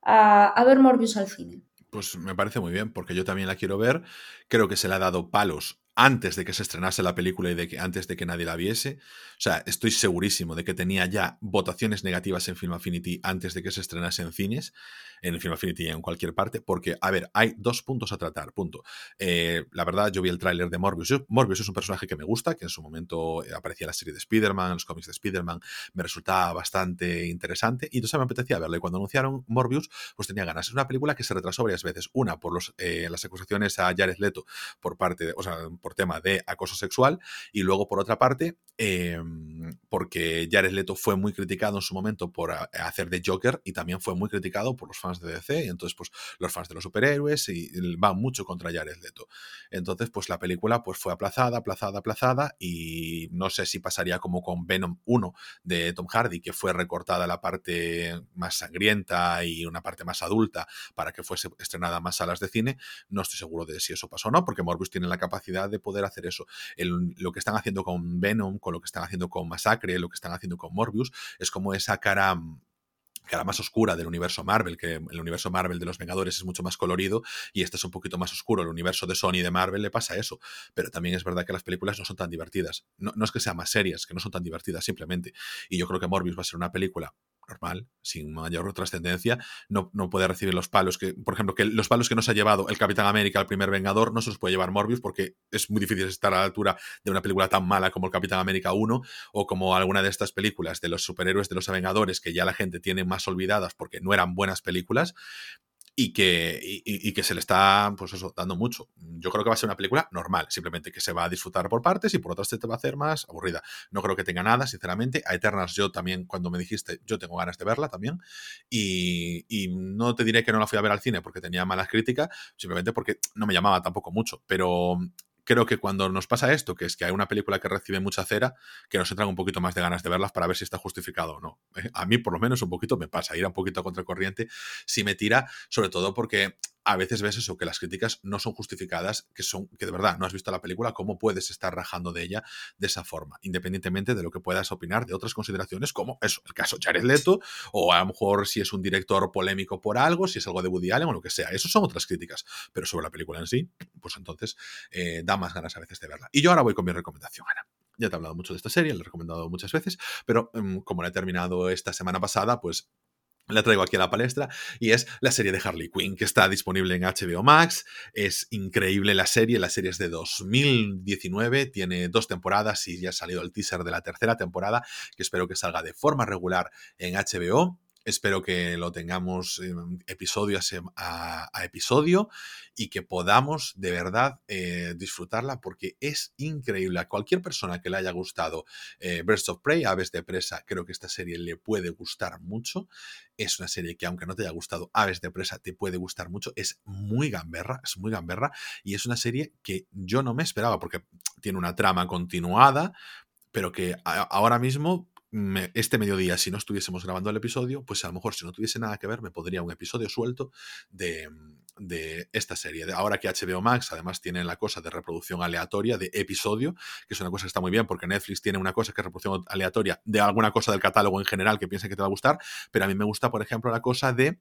a, a ver Morbius al cine. Pues me parece muy bien, porque yo también la quiero ver. Creo que se le ha dado palos antes de que se estrenase la película y de que, antes de que nadie la viese. O sea, estoy segurísimo de que tenía ya votaciones negativas en Film Affinity antes de que se estrenase en cines, en Film Affinity y en cualquier parte, porque, a ver, hay dos puntos a tratar, punto. Eh, la verdad, yo vi el tráiler de Morbius. Morbius es un personaje que me gusta, que en su momento aparecía en la serie de Spider-Man, los cómics de Spider-Man, me resultaba bastante interesante y entonces me apetecía verlo. Y cuando anunciaron Morbius, pues tenía ganas. Es una película que se retrasó varias veces. Una, por los, eh, las acusaciones a Jared Leto por parte de, o sea, por tema de acoso sexual y luego por otra parte em, porque Jared Leto fue muy criticado en su momento por hacer de Joker y también fue muy criticado por los fans de DC y entonces pues los fans de los superhéroes y van mucho contra Jared Leto. Entonces pues la película pues fue aplazada, aplazada, aplazada y no sé si pasaría como con Venom 1 de Tom Hardy que fue recortada la parte más sangrienta y una parte más adulta para que fuese estrenada más salas de cine. No estoy seguro de si eso pasó o no porque Morbius tiene la capacidad de poder hacer eso. lo que están haciendo con Venom, con lo que están haciendo con Masacre, lo que están haciendo con Morbius, es como esa cara cara más oscura del universo Marvel, que el universo Marvel de los Vengadores es mucho más colorido y este es un poquito más oscuro. El universo de Sony de Marvel le pasa eso, pero también es verdad que las películas no son tan divertidas. No, no es que sean más serias, que no son tan divertidas simplemente. Y yo creo que Morbius va a ser una película normal, sin mayor trascendencia, no, no puede recibir los palos que, por ejemplo, que los palos que nos ha llevado el Capitán América, el primer Vengador, no se los puede llevar Morbius porque es muy difícil estar a la altura de una película tan mala como el Capitán América 1 o como alguna de estas películas de los superhéroes de los Vengadores que ya la gente tiene más olvidadas porque no eran buenas películas y que, y, que se le está pues eso, dando mucho. Yo creo que va a ser una película normal, simplemente que se va a disfrutar por partes y por otras te va a hacer más aburrida. No creo que tenga nada, sinceramente. A Eternals yo también, cuando me dijiste, yo tengo ganas de verla también. Y, y no te diré que no la fui a ver al cine porque tenía malas críticas, simplemente porque no me llamaba tampoco mucho. Pero creo que cuando nos pasa esto, que es que hay una película que recibe mucha cera, que nos entran un poquito más de ganas de verlas para ver si está justificado o no. ¿eh? A mí, por lo menos, un poquito me pasa, ir un poquito a contracorriente si me tira, sobre todo porque a veces ves eso, que las críticas no son justificadas, que son, que de verdad no has visto la película, ¿cómo puedes estar rajando de ella de esa forma? Independientemente de lo que puedas opinar de otras consideraciones, como eso, el caso Jared Leto, o a lo mejor si es un director polémico por algo, si es algo de Woody Allen o lo que sea. Eso son otras críticas. Pero sobre la película en sí, pues entonces eh, da más ganas a veces de verla. Y yo ahora voy con mi recomendación, Ana. Ya te he hablado mucho de esta serie, la he recomendado muchas veces, pero em, como la he terminado esta semana pasada, pues la traigo aquí a la palestra y es la serie de Harley Quinn que está disponible en HBO Max. Es increíble la serie, la serie es de 2019, tiene dos temporadas y ya ha salido el teaser de la tercera temporada que espero que salga de forma regular en HBO. Espero que lo tengamos episodio a, episodio y que podamos de verdad eh, disfrutarla porque es increíble. A cualquier persona que le haya gustado eh, Birds of Prey, Aves de Presa, creo que esta serie le puede gustar mucho. Es una serie que aunque no te haya gustado Aves de Presa, te puede gustar mucho. Es muy gamberra, es muy gamberra y es una serie que yo no me esperaba porque tiene una trama continuada, pero que ahora mismo este mediodía, si no estuviésemos grabando el episodio, pues a lo mejor si no tuviese nada que ver, me podría un episodio suelto de, de esta serie. Ahora que HBO Max además tiene la cosa de reproducción aleatoria de episodio, que es una cosa que está muy bien porque Netflix tiene una cosa que es reproducción aleatoria de alguna cosa del catálogo en general que piensa que te va a gustar, pero a mí me gusta, por ejemplo, la cosa de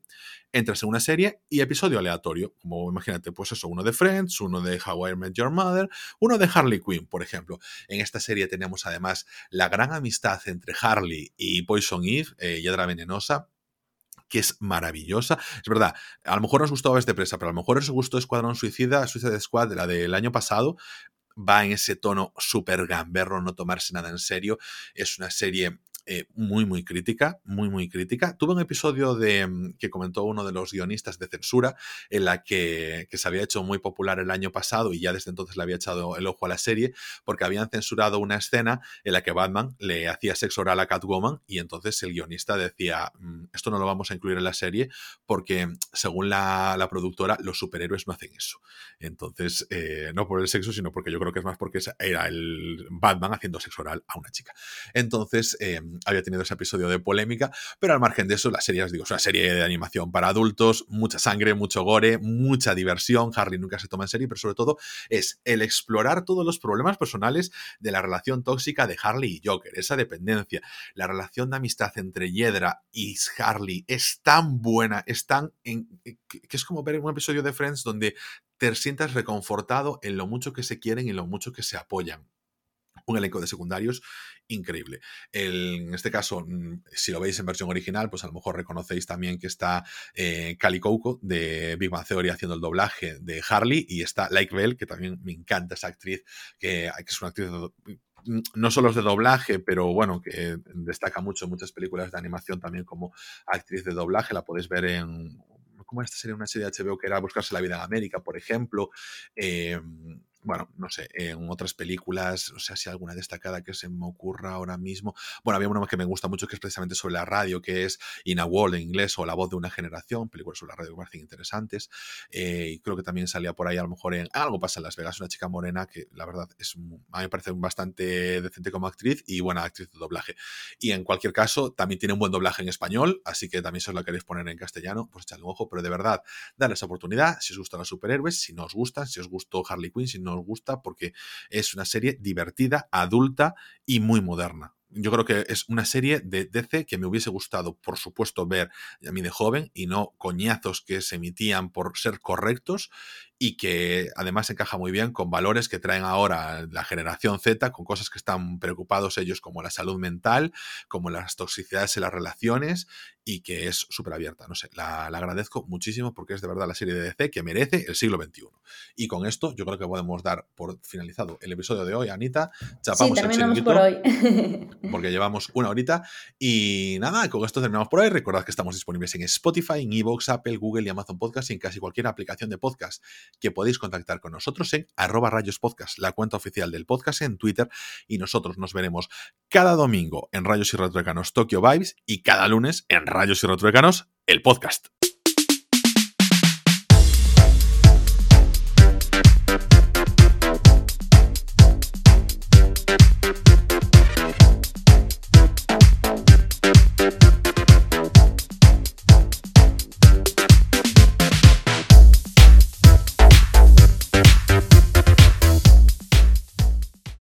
entras en una serie y episodio aleatorio, como imagínate, pues eso, uno de Friends, uno de How I Met Your Mother, uno de Harley Quinn, por ejemplo. En esta serie tenemos además la gran amistad entre Harley y Poison Eve, eh, Yedra Venenosa, que es maravillosa. Es verdad, a lo mejor nos gustó de Presa, pero a lo mejor os gustó Escuadrón Suicida, Suicide Squad, la del año pasado, va en ese tono súper gamberro, no tomarse nada en serio. Es una serie eh, muy, muy crítica, muy, muy crítica. Tuve un episodio de, mm, que comentó uno de los guionistas de censura, en la que, que, se había hecho muy popular el año pasado y ya desde entonces le había echado el ojo a la serie, porque habían censurado una escena en la que Batman le hacía sexo oral a Catwoman y entonces el guionista decía, mm, esto no lo vamos a incluir en la serie porque según la, la productora los superhéroes no hacen eso. Entonces, eh, no por el sexo, sino porque yo creo que es más porque era el Batman haciendo sexo oral a una chica. Entonces, eh, había tenido ese episodio de polémica, pero al margen de eso, la serie, os digo, es una serie de animación para adultos, mucha sangre, mucho gore, mucha diversión. Harley nunca se toma en serie, pero sobre todo es el explorar todos los problemas personales de la relación tóxica de Harley y Joker, esa dependencia, la relación de amistad entre Hiedra y Harley es tan buena, es tan. En, que es como ver un episodio de Friends donde te sientas reconfortado en lo mucho que se quieren y lo mucho que se apoyan un elenco de secundarios increíble. en este caso, mm, si lo veis en versión original, pues a lo mejor reconocéis también que está eh, Cali Coco de Big Bang Theory haciendo el doblaje de Harley y está Like Bell, que también me encanta esa actriz, que, es una actriz mm, no solo es de doblaje, pero bueno, que destaca mucho en muchas películas de animación también como actriz de doblaje. La podéis ver en. ¿Cómo esta sería una serie de HBO que era Buscarse la vida en América, por ejemplo? Eh, bueno, no sé, en otras películas, o sea, si alguna destacada que se me ocurra ahora mismo. Bueno, había una que me gusta mucho que es precisamente sobre la radio, que es In a Wall en inglés o La voz de una generación, películas sobre la radio que parecen interesantes. Eh, y creo que también salía por ahí a lo mejor en Algo pasa en Las Vegas, una chica morena que la verdad es, a mí me parece bastante decente como actriz y buena actriz de doblaje. Y en cualquier caso, también tiene un buen doblaje en español, así que también si os la queréis poner en castellano, pues echadle un ojo, pero de verdad, darles oportunidad si os gustan los superhéroes, si no os gustan, si os gustó Harley Quinn, si no nos gusta porque es una serie divertida, adulta y muy moderna. Yo creo que es una serie de DC que me hubiese gustado, por supuesto, ver a mí de joven y no coñazos que se emitían por ser correctos y que además encaja muy bien con valores que traen ahora la generación Z, con cosas que están preocupados ellos como la salud mental, como las toxicidades en las relaciones y que es súper abierta. No sé, la, agradezco muchísimo porque es de verdad la serie de DC que merece el siglo XXI. Y con esto yo creo que podemos dar por finalizado el episodio de hoy, Anita. Chapamos sí, terminamos por hoy. porque llevamos una horita. Y nada, con esto terminamos por hoy. Recordad que estamos disponibles en Spotify, en Evox, Apple, Google y Amazon Podcast y en casi cualquier aplicación de podcast que podéis contactar con nosotros en arroba rayos podcast, la cuenta oficial del podcast en Twitter y nosotros nos veremos cada domingo en Rayos y Retruécanos Tokyo Vibes y cada lunes en Rayos y Retruécanos el podcast.